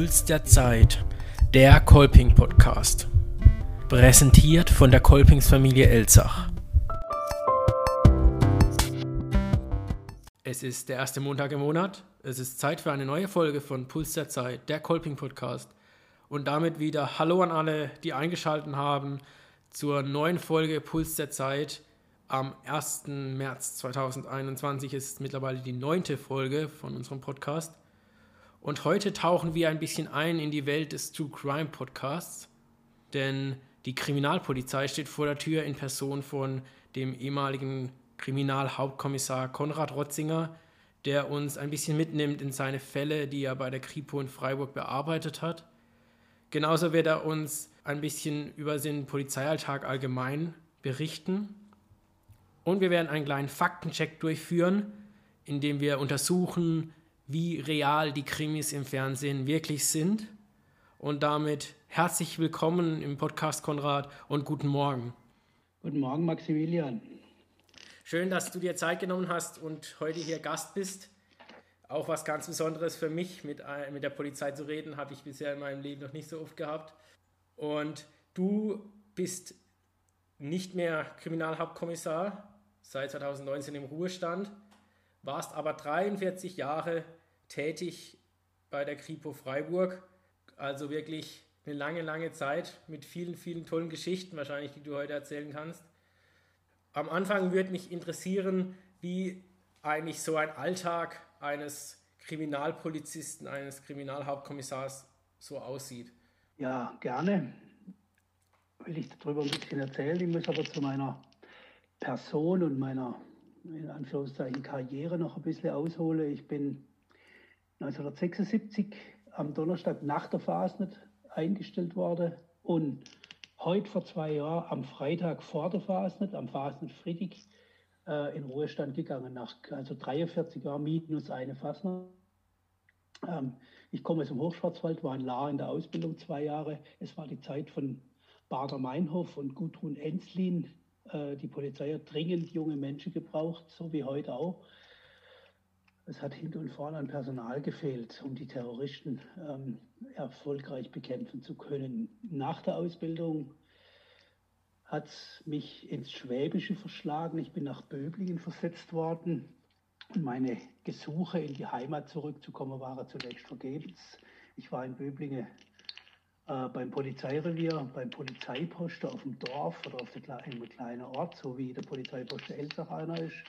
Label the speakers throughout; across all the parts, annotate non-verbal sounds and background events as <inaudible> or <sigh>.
Speaker 1: Puls der Zeit, der Kolping Podcast. Präsentiert von der Kolpingsfamilie Elzach. Es ist der erste Montag im Monat. Es ist Zeit für eine neue Folge von Puls der Zeit, der Kolping Podcast. Und damit wieder Hallo an alle, die eingeschaltet haben zur neuen Folge Puls der Zeit. Am 1. März 2021 ist mittlerweile die neunte Folge von unserem Podcast. Und heute tauchen wir ein bisschen ein in die Welt des True Crime Podcasts, denn die Kriminalpolizei steht vor der Tür in Person von dem ehemaligen Kriminalhauptkommissar Konrad Rotzinger, der uns ein bisschen mitnimmt in seine Fälle, die er bei der Kripo in Freiburg bearbeitet hat. Genauso wird er uns ein bisschen über den Polizeialltag allgemein berichten. Und wir werden einen kleinen Faktencheck durchführen, indem wir untersuchen, wie real die Krimis im Fernsehen wirklich sind. Und damit herzlich willkommen im Podcast Konrad und guten Morgen.
Speaker 2: Guten Morgen, Maximilian.
Speaker 1: Schön, dass du dir Zeit genommen hast und heute hier Gast bist. Auch was ganz Besonderes für mich, mit, äh, mit der Polizei zu reden, habe ich bisher in meinem Leben noch nicht so oft gehabt. Und du bist nicht mehr Kriminalhauptkommissar, seit 2019 im Ruhestand, warst aber 43 Jahre tätig bei der Kripo Freiburg. Also wirklich eine lange, lange Zeit mit vielen, vielen tollen Geschichten wahrscheinlich, die du heute erzählen kannst. Am Anfang würde mich interessieren, wie eigentlich so ein Alltag eines Kriminalpolizisten, eines Kriminalhauptkommissars so aussieht.
Speaker 2: Ja, gerne. Will ich darüber ein bisschen erzählen. Ich muss aber zu meiner Person und meiner in Anführungszeichen Karriere noch ein bisschen ausholen. Ich bin 1976 am Donnerstag nach der Fasnet eingestellt worden und heute vor zwei Jahren am Freitag vor der Fasnet, am Fasnet Friedrich, äh, in Ruhestand gegangen, nach also 43 Jahren minus eine Fasnet. Ähm, ich komme aus dem Hochschwarzwald, war in Lahr in der Ausbildung zwei Jahre. Es war die Zeit von Bader Meinhof und Gudrun Enslin. Äh, die Polizei hat dringend junge Menschen gebraucht, so wie heute auch. Es hat hinten und vorne an Personal gefehlt, um die Terroristen ähm, erfolgreich bekämpfen zu können. Nach der Ausbildung hat es mich ins Schwäbische verschlagen. Ich bin nach Böblingen versetzt worden. Und meine Gesuche in die Heimat zurückzukommen waren zunächst vergebens. Ich war in Böblingen äh, beim Polizeirevier, beim Polizeiposten auf dem Dorf oder auf einem kleinen Ort, so wie der Polizeiposten Elsach einer ist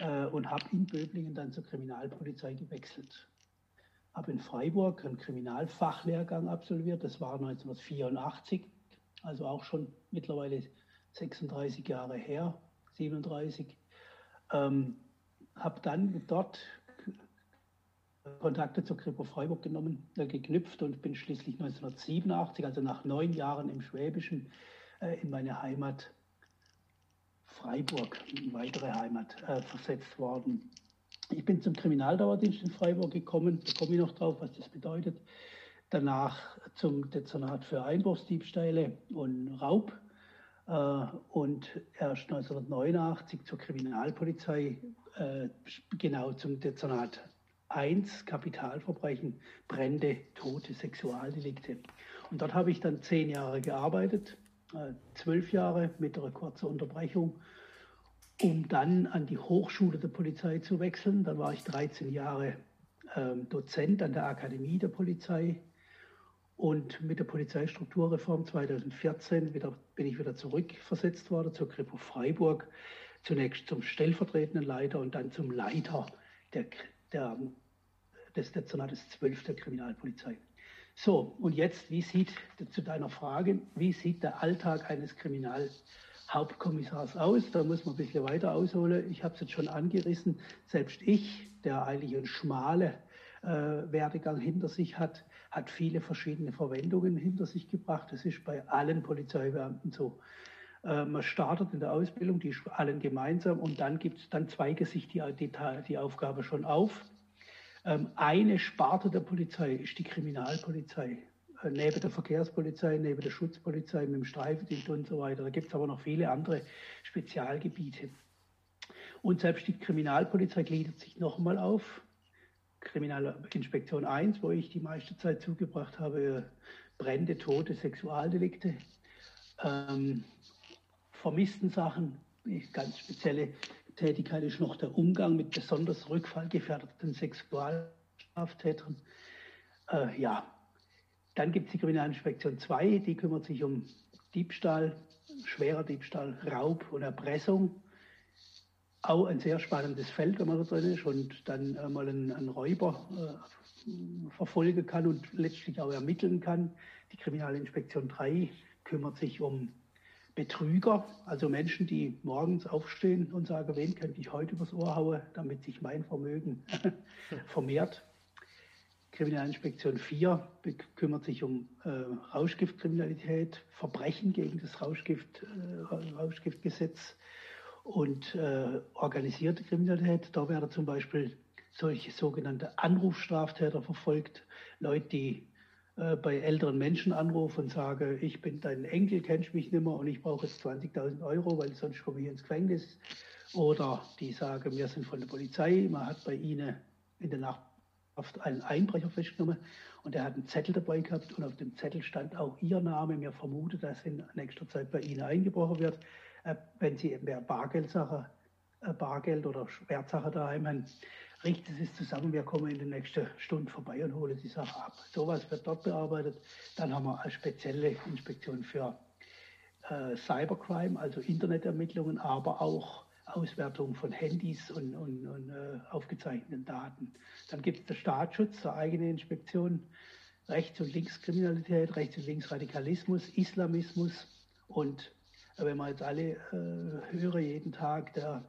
Speaker 2: äh, und habe in Böblingen dann zur Kriminalpolizei gewechselt. Habe in Freiburg einen Kriminalfachlehrgang absolviert, das war 1984, also auch schon mittlerweile 36 Jahre her, 37. Ähm, habe dann dort Kontakte zur Kripo Freiburg genommen, äh, geknüpft und bin schließlich 1987, also nach neun Jahren im Schwäbischen, äh, in meine Heimat Freiburg, weitere Heimat, äh, versetzt worden. Ich bin zum Kriminaldauerdienst in Freiburg gekommen, da komme ich noch drauf, was das bedeutet. Danach zum Dezernat für Einbruchsdiebstähle und Raub äh, und erst 1989 zur Kriminalpolizei, äh, genau zum Dezernat 1, Kapitalverbrechen, Brände, Tote, Sexualdelikte. Und dort habe ich dann zehn Jahre gearbeitet zwölf Jahre mit einer kurzen Unterbrechung, um dann an die Hochschule der Polizei zu wechseln. Dann war ich 13 Jahre ähm, Dozent an der Akademie der Polizei. Und mit der Polizeistrukturreform 2014 wieder, bin ich wieder zurückversetzt worden zur Kripo Freiburg. Zunächst zum stellvertretenden Leiter und dann zum Leiter der, der, des Dezernates 12 der Kriminalpolizei. So, und jetzt, wie sieht, zu deiner Frage, wie sieht der Alltag eines Kriminalhauptkommissars aus? Da muss man ein bisschen weiter ausholen. Ich habe es jetzt schon angerissen. Selbst ich, der eigentlich einen schmale äh, Werdegang hinter sich hat, hat viele verschiedene Verwendungen hinter sich gebracht. Das ist bei allen Polizeibeamten so. Äh, man startet in der Ausbildung, die ist allen gemeinsam und dann gibt es, dann zweige sich die, die, die Aufgabe schon auf. Ähm, eine Sparte der Polizei ist die Kriminalpolizei. Äh, neben der Verkehrspolizei, neben der Schutzpolizei, mit dem Streifendienst und so weiter. Da gibt es aber noch viele andere Spezialgebiete. Und selbst die Kriminalpolizei gliedert sich nochmal auf. Kriminalinspektion 1, wo ich die meiste Zeit zugebracht habe, Brände, Tote, Sexualdelikte, ähm, vermissten Sachen, ganz spezielle Tätigkeit ist noch der Umgang mit besonders rückfallgefährdeten Sexualstraftätern. Äh, ja, dann gibt es die Kriminalinspektion 2, die kümmert sich um Diebstahl, schwerer Diebstahl, Raub und Erpressung. Auch ein sehr spannendes Feld, wenn man da drin ist und dann äh, mal einen, einen Räuber äh, verfolgen kann und letztlich auch ermitteln kann. Die Kriminalinspektion 3 kümmert sich um Betrüger, also Menschen, die morgens aufstehen und sagen, wen könnte ich heute übers Ohr hauen, damit sich mein Vermögen <laughs> vermehrt. Kriminalinspektion 4 kümmert sich um äh, Rauschgiftkriminalität, Verbrechen gegen das Rauschgift, äh, Rauschgiftgesetz und äh, organisierte Kriminalität. Da werden zum Beispiel solche sogenannte Anrufstraftäter verfolgt, Leute, die äh, bei älteren Menschen anrufen und sagen, ich bin dein Enkel, kennst mich nicht mehr und ich brauche jetzt 20.000 Euro, weil sonst komme ich ins Gefängnis. Oder die sagen, wir sind von der Polizei, man hat bei ihnen in der Nacht einen Einbrecher festgenommen und er hat einen Zettel dabei gehabt und auf dem Zettel stand auch ihr Name. Mir vermutet, dass in nächster Zeit bei Ihnen eingebrochen wird. Äh, wenn Sie mehr Bargeldsache, äh, Bargeld oder Wertsache daheim haben, richten Sie es zusammen. Wir kommen in den nächsten Stunden vorbei und holen die Sache ab. Sowas wird dort bearbeitet. Dann haben wir eine spezielle Inspektion für äh, Cybercrime, also Internetermittlungen, aber auch Auswertung von Handys und, und, und äh, aufgezeichneten Daten. Dann gibt es den Staatsschutz, der eigene Inspektion, Rechts- und Linkskriminalität, Rechts- und Linksradikalismus, Islamismus und äh, wenn man jetzt alle äh, höre jeden Tag, der,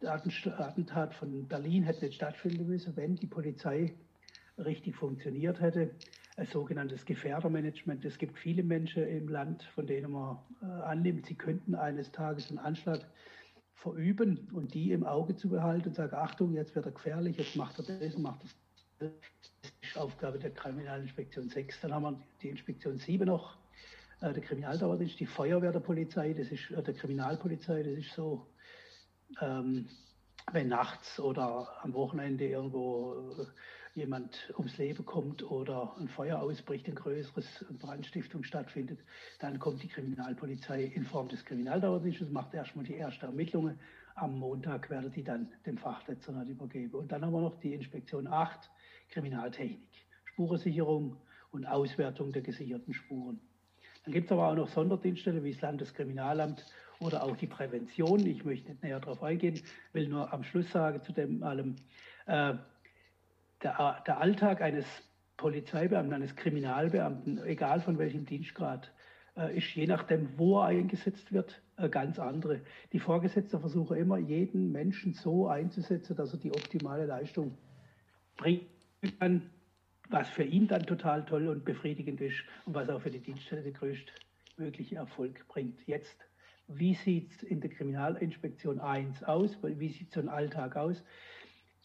Speaker 2: der Attentat von Berlin hätte nicht stattfinden müssen, wenn die Polizei richtig funktioniert hätte. Ein sogenanntes Gefährdermanagement. Es gibt viele Menschen im Land, von denen man äh, annimmt, sie könnten eines Tages einen Anschlag verüben und die im Auge zu behalten und sagen, Achtung, jetzt wird er gefährlich, jetzt macht er das, macht das. Das ist Aufgabe der Kriminalinspektion 6. Dann haben wir die Inspektion 7 noch, äh, der Kriminaldauerdienst, die Feuerwehr der Polizei, das ist äh, der Kriminalpolizei, das ist so, ähm, wenn nachts oder am Wochenende irgendwo äh, jemand ums Leben kommt oder ein Feuer ausbricht, ein größeres Brandstiftung stattfindet, dann kommt die Kriminalpolizei in Form des Kriminaldauerdienstes, macht erstmal die ersten Ermittlungen. Am Montag werden die dann dem Fachdezernat übergeben. Und dann haben wir noch die Inspektion 8, Kriminaltechnik, Spurensicherung und Auswertung der gesicherten Spuren. Dann gibt es aber auch noch Sonderdienststellen wie das Landeskriminalamt oder auch die Prävention. Ich möchte nicht näher darauf eingehen, will nur am Schluss sagen zu dem allem, äh, der, der Alltag eines Polizeibeamten, eines Kriminalbeamten, egal von welchem Dienstgrad, äh, ist je nachdem, wo er eingesetzt wird, äh, ganz andere. Die Vorgesetzten versuchen immer, jeden Menschen so einzusetzen, dass er die optimale Leistung bringen kann, was für ihn dann total toll und befriedigend ist und was auch für die Dienststelle den größtmöglichen Erfolg bringt. Jetzt, wie sieht es in der Kriminalinspektion 1 aus? Wie sieht so ein Alltag aus?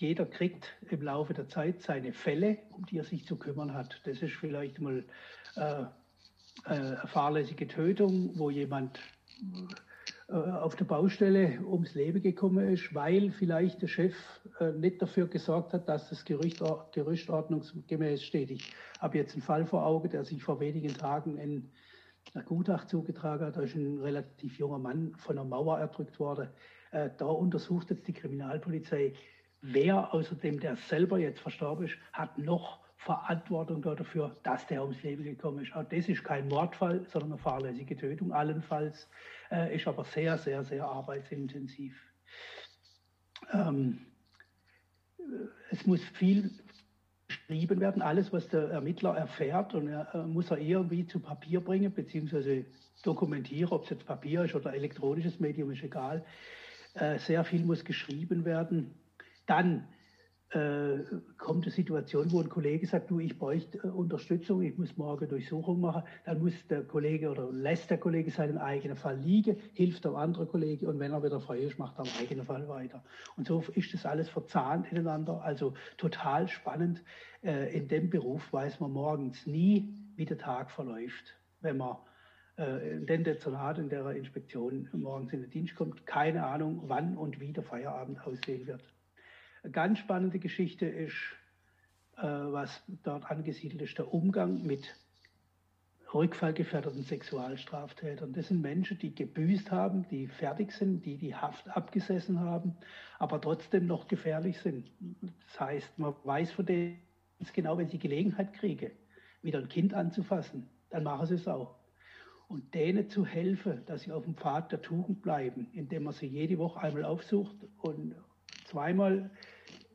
Speaker 2: jeder kriegt im Laufe der Zeit seine Fälle, um die er sich zu kümmern hat. Das ist vielleicht mal äh, äh, fahrlässige Tötung, wo jemand äh, auf der Baustelle ums Leben gekommen ist, weil vielleicht der Chef äh, nicht dafür gesorgt hat, dass das Gerücht, Gerücht ordnungsgemäß steht. Ich habe jetzt einen Fall vor Augen, der sich vor wenigen Tagen in der Gutacht zugetragen hat. Da ist ein relativ junger Mann von einer Mauer erdrückt worden. Äh, da untersucht jetzt die Kriminalpolizei, wer außerdem, der selber jetzt verstorben ist, hat noch Verantwortung dafür, dass der ums Leben gekommen ist. Auch das ist kein Mordfall, sondern eine fahrlässige Tötung allenfalls, äh, ist aber sehr, sehr, sehr arbeitsintensiv. Ähm, es muss viel geschrieben werden, alles, was der Ermittler erfährt, und er äh, muss er irgendwie zu Papier bringen, beziehungsweise dokumentieren, ob es jetzt Papier ist oder elektronisches Medium, ist egal. Äh, sehr viel muss geschrieben werden dann äh, kommt eine Situation, wo ein Kollege sagt, du, ich bräuchte äh, Unterstützung, ich muss morgen Durchsuchung machen, dann muss der Kollege oder lässt der Kollege seinen eigenen Fall liegen, hilft der andere Kollege und wenn er wieder frei ist, macht er am eigenen Fall weiter. Und so ist das alles verzahnt ineinander, also total spannend. Äh, in dem Beruf weiß man morgens nie, wie der Tag verläuft, wenn man in den Dezernat in der Inspektion morgens in den Dienst kommt. Keine Ahnung, wann und wie der Feierabend aussehen wird. Eine ganz spannende Geschichte ist was dort angesiedelt ist, der Umgang mit rückfallgefährdeten Sexualstraftätern. Das sind Menschen, die gebüßt haben, die fertig sind, die die Haft abgesessen haben, aber trotzdem noch gefährlich sind. Das heißt, man weiß von denen genau, wenn sie Gelegenheit kriege, wieder ein Kind anzufassen, dann machen sie es auch. Und denen zu helfen, dass sie auf dem Pfad der Tugend bleiben, indem man sie jede Woche einmal aufsucht und zweimal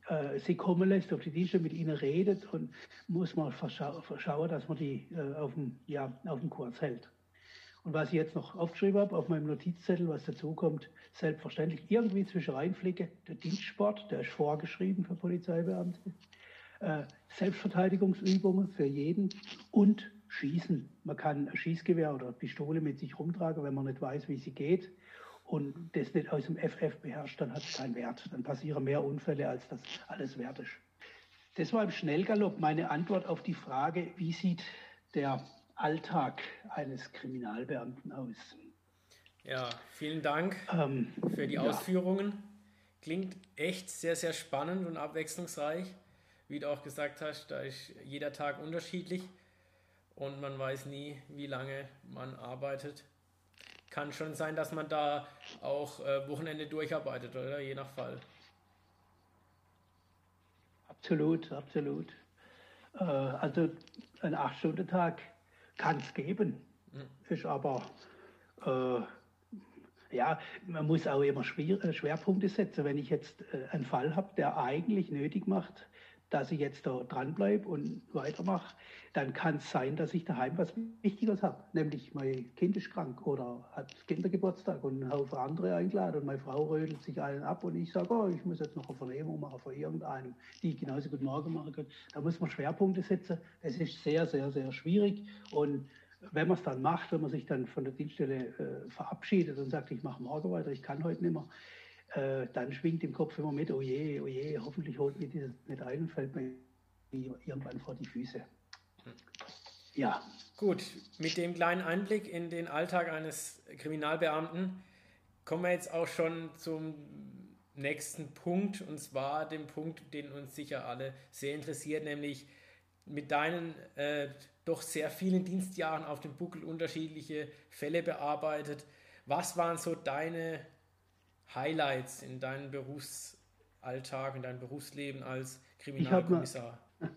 Speaker 2: äh, sie kommen lässt, auf die Tische mit ihnen redet und muss man verschauen, dass man die äh, auf, dem, ja, auf dem Kurs hält. Und was ich jetzt noch aufgeschrieben habe auf meinem Notizzettel, was dazu kommt, selbstverständlich irgendwie zwischen reinflicke, der Dienstsport, der ist vorgeschrieben für Polizeibeamte, äh, Selbstverteidigungsübungen für jeden und Schießen. Man kann ein Schießgewehr oder Pistole mit sich rumtragen, wenn man nicht weiß, wie sie geht und das nicht aus dem FF beherrscht, dann hat es keinen Wert. Dann passieren mehr Unfälle, als das alles wert ist. Das war im Schnellgalopp meine Antwort auf die Frage, wie sieht der Alltag eines Kriminalbeamten aus?
Speaker 1: Ja, vielen Dank ähm, für die Ausführungen. Ja. Klingt echt sehr, sehr spannend und abwechslungsreich. Wie du auch gesagt hast, da ist jeder Tag unterschiedlich und man weiß nie, wie lange man arbeitet kann schon sein, dass man da auch äh, Wochenende durcharbeitet, oder? Je nach Fall.
Speaker 2: Absolut, absolut. Äh, also ein 8-Stunden-Tag kann es geben, mhm. ist aber, äh, ja, man muss auch immer Schwer, Schwerpunkte setzen. Wenn ich jetzt äh, einen Fall habe, der eigentlich nötig macht, dass ich jetzt da dranbleibe und weitermache, dann kann es sein, dass ich daheim was Wichtiges habe. Nämlich mein Kind ist krank oder hat Kindergeburtstag und ein Haufen andere eingeladen und meine Frau rödelt sich allen ab und ich sage, oh, ich muss jetzt noch eine Vernehmung machen von irgendeinem, die ich genauso gut morgen machen kann. Da muss man Schwerpunkte setzen. Das ist sehr, sehr, sehr schwierig und wenn man es dann macht, wenn man sich dann von der Dienststelle äh, verabschiedet und sagt, ich mache morgen weiter, ich kann heute nicht mehr, äh, dann schwingt im Kopf immer mit, oh je, oh je, hoffentlich holt mir dieses nicht ein und fällt mir irgendwann vor die Füße.
Speaker 1: Ja. Gut, mit dem kleinen Einblick in den Alltag eines Kriminalbeamten kommen wir jetzt auch schon zum nächsten Punkt und zwar dem Punkt, den uns sicher alle sehr interessiert, nämlich mit deinen äh, doch sehr vielen Dienstjahren auf dem Buckel unterschiedliche Fälle bearbeitet. Was waren so deine Highlights in deinem Berufsalltag, in deinem Berufsleben als Kriminalkommissar? <laughs>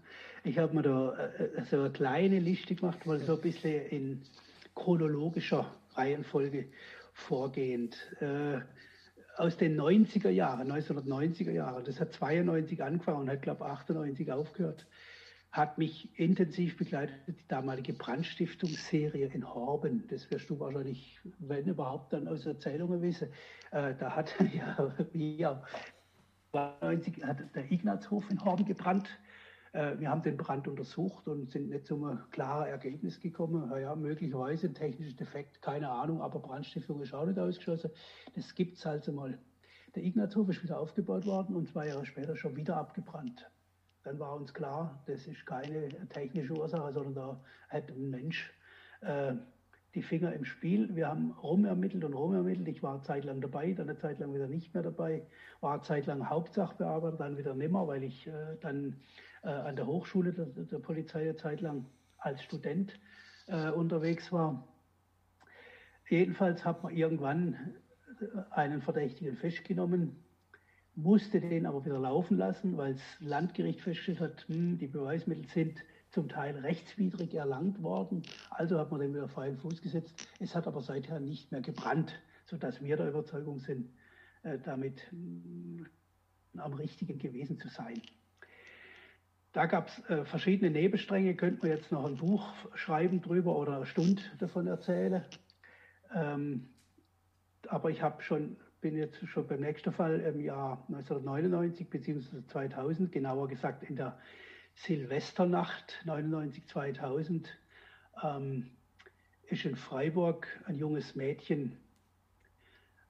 Speaker 2: Ich habe mir, hab mir da äh, so eine kleine Liste gemacht, mal so ein bisschen in chronologischer Reihenfolge vorgehend. Äh, aus den 90er Jahren, 1990er Jahren, das hat 92 angefangen und hat, glaube ich, 98 aufgehört, hat mich intensiv begleitet die damalige Brandstiftungsserie in Horben. Das wirst du wahrscheinlich, wenn überhaupt, dann aus Erzählungen wissen. Äh, da hat <laughs> ja, ja 90 hat der Ignazhof in Horben gebrannt. Äh, wir haben den Brand untersucht und sind nicht zu einem klaren Ergebnis gekommen. Ja, möglicherweise ein technischer Defekt, keine Ahnung, aber Brandstiftung ist auch nicht ausgeschlossen. Das gibt es also mal. Der Ignazhof ist wieder aufgebaut worden und zwei Jahre später schon wieder abgebrannt dann war uns klar, das ist keine technische Ursache, sondern da hat ein Mensch äh, die Finger im Spiel. Wir haben rumermittelt und rumermittelt. Ich war zeitlang dabei, dann eine Zeit lang wieder nicht mehr dabei, war zeitlang Hauptsachbearbeiter, dann wieder nimmer, weil ich äh, dann äh, an der Hochschule der, der, Polizei eine Zeit lang als Student äh, unterwegs war. Jedenfalls hat man irgendwann äh, einen Verdächtigen festgenommen, musste den aber wieder laufen lassen, weil das Landgericht festgestellt hat, hm, die Beweismittel sind zum Teil rechtswidrig erlangt worden. Also hat man den wieder freien Fuß gesetzt. Es hat aber seither nicht mehr gebrannt, sodass wir der Überzeugung sind, äh, damit hm, am richtigen gewesen zu sein. Da gab es äh, verschiedene Nebenstränge, könnte man jetzt noch ein Buch schreiben drüber oder eine Stunde davon erzählen. Ähm, aber ich habe schon bin jetzt schon beim nächsten Fall im Jahr 1999 bzw. 2000, genauer gesagt in der Silvesternacht 99 2000 ähm, ist in Freiburg ein junges Mädchen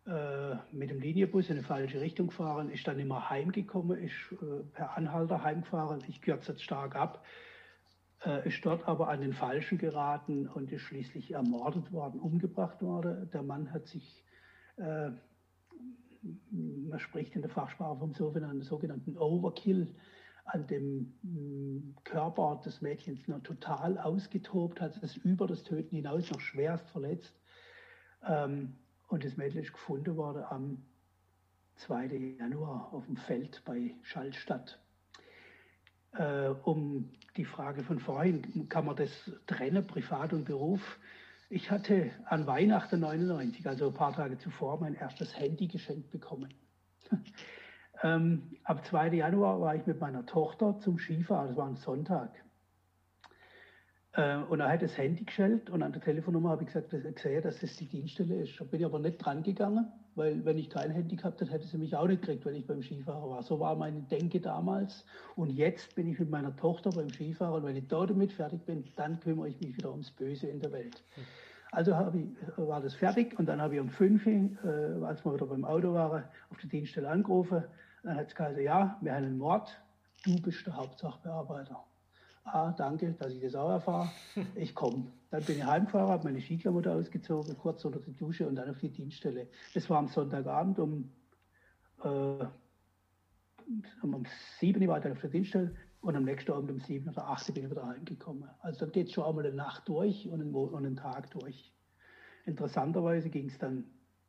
Speaker 2: äh, mit dem Linienbus in eine falsche Richtung gefahren, ist dann immer heimgekommen, ist äh, per Anhalter heimgefahren. Ich kürze jetzt stark ab, äh, ist dort aber an den Falschen geraten und ist schließlich ermordet worden, umgebracht worden. Der Mann hat sich äh, man spricht in der Fachsprache vom sogenannten, Overkill, an dem mm, Körper des Mädchens noch total ausgetobt, hat es über das Töten hinaus noch schwerst verletzt. Ähm, und das Mädchen ist gefunden worden am 2. Januar auf dem Feld bei Schallstadt. Äh, um die Frage von vorhin, kann man das trennen, Privat und Beruf? Ich hatte an Weihnachten 99, also ein paar Tage zuvor, mein erstes Handy geschenkt bekommen. <laughs> ähm, am 2. Januar war ich mit meiner Tochter zum Skifahren, das war ein Sonntag. Äh, und er hat das Handy gestellt und an der Telefonnummer habe ich gesagt, dass ich sehe, dass das die Dienststelle ist. Da bin ich aber nicht dran gegangen, weil wenn ich kein Handy gehabt hätte, hätte sie mich auch nicht gekriegt, wenn ich beim Skifahren war. So war meine Denke damals. Und jetzt bin ich mit meiner Tochter beim Skifahren und wenn ich da damit fertig bin, dann kümmere ich mich wieder ums Böse in der Welt. Also ich, war das fertig und dann habe ich um 5 Uhr, äh, als wir wieder beim Auto waren, auf die Dienststelle angerufen. Dann hat es gesagt, ja, wir haben einen Mord, du bist der Hauptsachbearbeiter ah, danke, dass ich das auch erfahre, ich komme. Dann bin ich heimgefahren, habe meine Skiklamotte ausgezogen, kurz unter die Dusche und dann auf die Dienststelle. Das war am Sonntagabend um, äh, um 7 Uhr war dann auf der Dienststelle und am nächsten Abend um 7 oder 8 bin ich wieder heimgekommen. Also dann geht es schon einmal eine Nacht durch und einen, und einen Tag durch. Interessanterweise ging es dann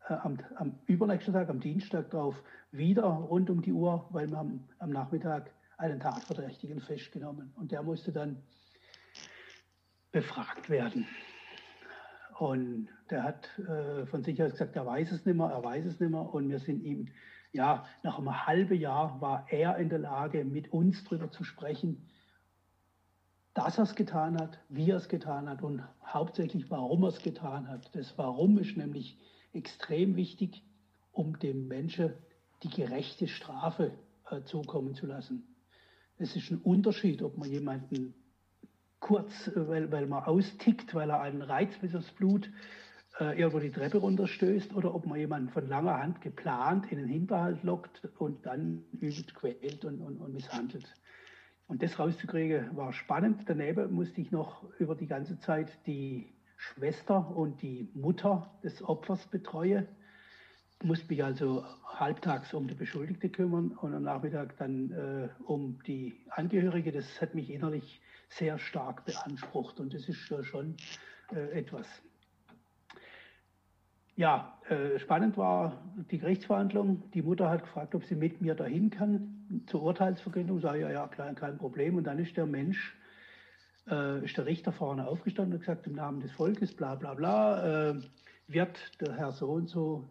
Speaker 2: äh, am, am, übernächsten Tag, am Dienstag drauf, wieder rund um die Uhr, weil wir am, am Nachmittag einen Tatverdächtigen festgenommen und der musste dann befragt werden. Und der hat äh, von sich aus gesagt, er weiß es nicht mehr, er weiß es nicht mehr. Und wir sind ihm, ja, nach einem halben Jahr war er in der Lage, mit uns darüber zu sprechen, dass er es getan hat, wie er es getan hat und hauptsächlich, warum er es getan hat. Das Warum ist nämlich extrem wichtig, um dem Menschen die gerechte Strafe äh, zukommen zu lassen. Es ist ein Unterschied, ob man jemanden kurz, äh, weil, weil man austickt, weil er einen Reiz bis aufs Blut äh, irgendwo die Treppe runterstößt oder ob man jemanden von langer Hand geplant in den Hinterhalt lockt und dann übel quält und, und, und misshandelt. Und das rauszukriegen war spannend. Daneben musste ich noch über die ganze Zeit die Schwester und die Mutter des Opfers betreuen musste mich also halbtags um die Beschuldigte kümmern und am Nachmittag dann äh, um die Angehörige. Das hat mich innerlich sehr stark beansprucht und das ist schon äh, etwas. Ja, äh, spannend war die Gerichtsverhandlung. Die Mutter hat gefragt, ob sie mit mir dahin kann zur Urteilsverkündung. Sag ja, ja, klar, kein Problem. Und dann ist der Mensch, äh, ist der Richter vorne aufgestanden und gesagt, im Namen des Volkes, bla bla bla, äh, wird der Herr so und so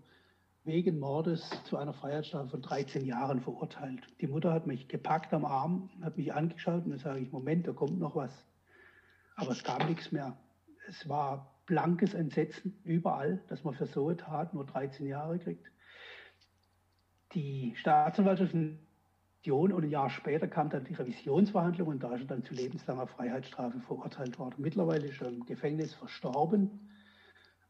Speaker 2: wegen Mordes zu einer Freiheitsstrafe von 13 Jahren verurteilt. Die Mutter hat mich gepackt am Arm, hat mich angeschaut und dann sage ich, Moment, da kommt noch was. Aber es kam nichts mehr. Es war blankes Entsetzen überall, dass man für so eine Tat nur 13 Jahre kriegt. Die Staatsanwaltschaft und ein Jahr später kam dann die Revisionsverhandlung und da ist er dann zu lebenslanger Freiheitsstrafe verurteilt worden. Mittlerweile ist er im Gefängnis verstorben.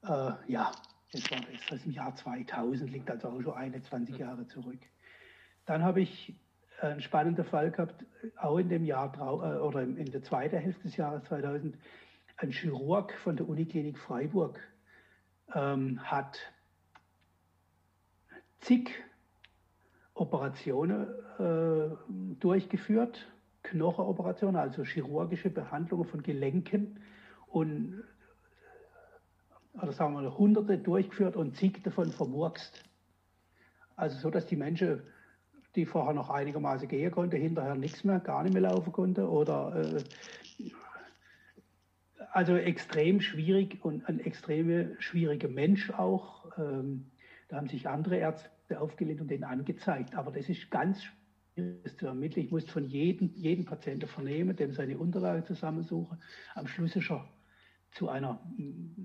Speaker 2: Äh, ja, das war das, im Jahr 2000, liegt also auch schon 21 Jahre zurück. Dann habe ich einen spannenden Fall gehabt, auch in dem Jahr äh, oder in der zweiten Hälfte des Jahres 2000. Ein Chirurg von der Uniklinik Freiburg ähm, hat zig Operationen äh, durchgeführt, Knochenoperationen, also chirurgische Behandlungen von Gelenken und oder sagen wir hunderte durchgeführt und zig davon vermurkst. Also so, dass die Menschen, die vorher noch einigermaßen gehen konnten, hinterher nichts mehr, gar nicht mehr laufen konnten oder äh, also extrem schwierig und ein extrem schwieriger Mensch auch. Ähm, da haben sich andere Ärzte aufgelehnt und den angezeigt. Aber das ist ganz schwierig zu ermitteln. Ich muss von jedem, jedem Patienten vernehmen, dem seine Unterlagen zusammensuchen. Am Schluss ist er zu einer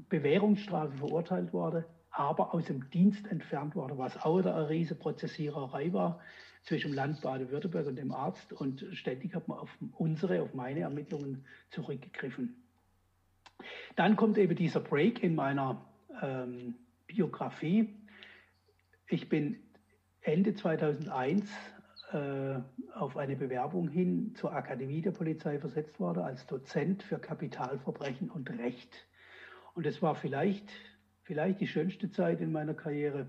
Speaker 2: Bewährungsstrafe verurteilt wurde, aber aus dem Dienst entfernt wurde, was auch eine riesige Prozessiererei war zwischen dem Land Baden-Württemberg und dem Arzt. Und ständig hat man auf unsere, auf meine Ermittlungen zurückgegriffen. Dann kommt eben dieser Break in meiner ähm, Biografie. Ich bin Ende 2001 äh, auf eine Bewerbung hin zur Akademie der Polizei versetzt wurde als Dozent für Kapitalverbrechen und Recht. Und es war vielleicht, vielleicht die schönste Zeit in meiner Karriere,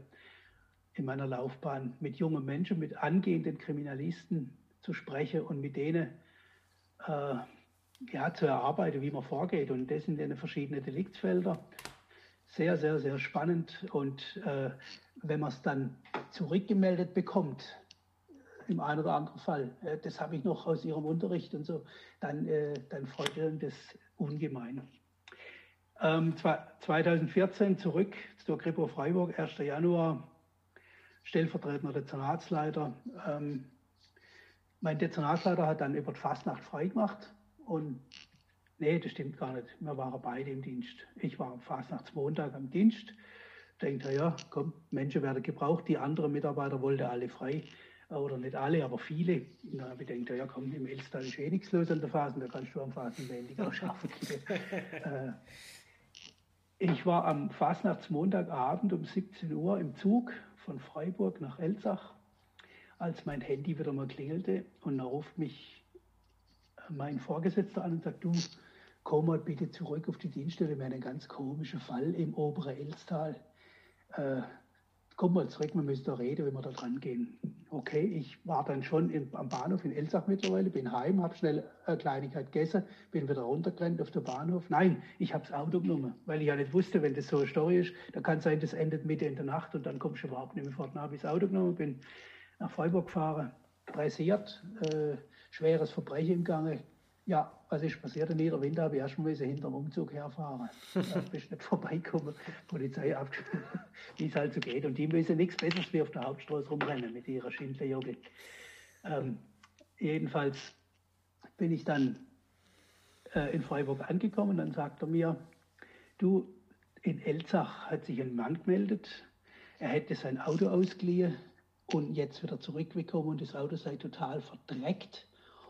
Speaker 2: in meiner Laufbahn mit jungen Menschen, mit angehenden Kriminalisten zu sprechen und mit denen äh, ja, zu erarbeiten, wie man vorgeht. Und das sind dann verschiedene Deliktsfelder. Sehr, sehr, sehr spannend. Und äh, wenn man es dann zurückgemeldet bekommt, im einen oder anderen Fall, äh, das habe ich noch aus Ihrem Unterricht und so, dann, äh, dann freut einen das ungemein. Ähm, 2014 zurück zur Kripo Freiburg, 1. Januar, stellvertretender Dezernatsleiter. Ähm, mein Dezernatsleiter hat dann über die Fastnacht freigemacht und nee, das stimmt gar nicht. Wir waren beide im Dienst. Ich war am Fastnachtsmontag am Dienst. Denkt ja, komm, Menschen werden gebraucht. Die anderen Mitarbeiter wollten alle frei. Oder nicht alle, aber viele. Habe ich gedacht, ja komm, im Elstal ist eh nichts los an der Phasen, da kannst du am Phasenwendig auch schaffen. <laughs> äh, ich war am Fastnachtsmontagabend um 17 Uhr im Zug von Freiburg nach Elzach, als mein Handy wieder mal klingelte und da ruft mich mein Vorgesetzter an und sagt, du, komm mal bitte zurück auf die Dienststelle, wir haben einen ganz komischen Fall im oberen Elstal. Äh, komm mal zurück, wir müssen da reden, wenn wir da dran gehen. Okay, ich war dann schon im, am Bahnhof in Elsach mittlerweile, bin heim, habe schnell eine Kleinigkeit gegessen, bin wieder runtergerannt auf den Bahnhof. Nein, ich habe das Auto genommen, weil ich ja nicht wusste, wenn das so eine Story ist, da kann sein, das endet Mitte in der Nacht und dann kommst du überhaupt nicht mehr fort. Dann habe ich das Auto genommen, bin nach Freiburg gefahren, pressiert, äh, schweres Verbrechen im Gange. Ja, was ist passiert? In jeder Winter habe ich erstmal hinter dem Umzug herfahren. <laughs> Da bist nicht vorbeikommen, Polizei ab, <laughs> wie es halt so geht. Und die müssen nichts Besseres wie auf der Hauptstraße rumrennen mit ihrer Schindlerjogge. Ähm, jedenfalls bin ich dann äh, in Freiburg angekommen. Dann sagt er mir, du, in Elzach hat sich ein Mann gemeldet. Er hätte sein Auto ausgeliehen und jetzt wieder zurückgekommen und das Auto sei total verdreckt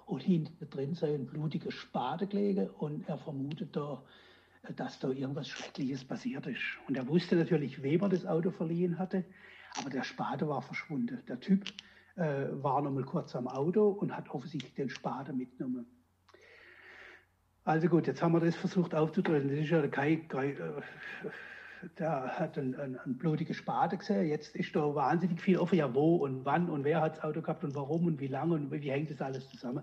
Speaker 2: und hinten drin sei ein blutiger Spade gelegen und er vermutet da, dass da irgendwas Schreckliches passiert ist. Und er wusste natürlich, wem er das Auto verliehen hatte, aber der Spade war verschwunden. Der Typ äh, war noch mal kurz am Auto und hat offensichtlich den Spade mitgenommen. Also gut, jetzt haben wir das versucht aufzudröseln. Das ist ja kein, kein äh, der hat einen, einen, einen blutigen Spade gesehen. Jetzt ist da wahnsinnig viel offen, ja wo und wann und wer hat das Auto gehabt und warum und wie lange und wie hängt das alles zusammen.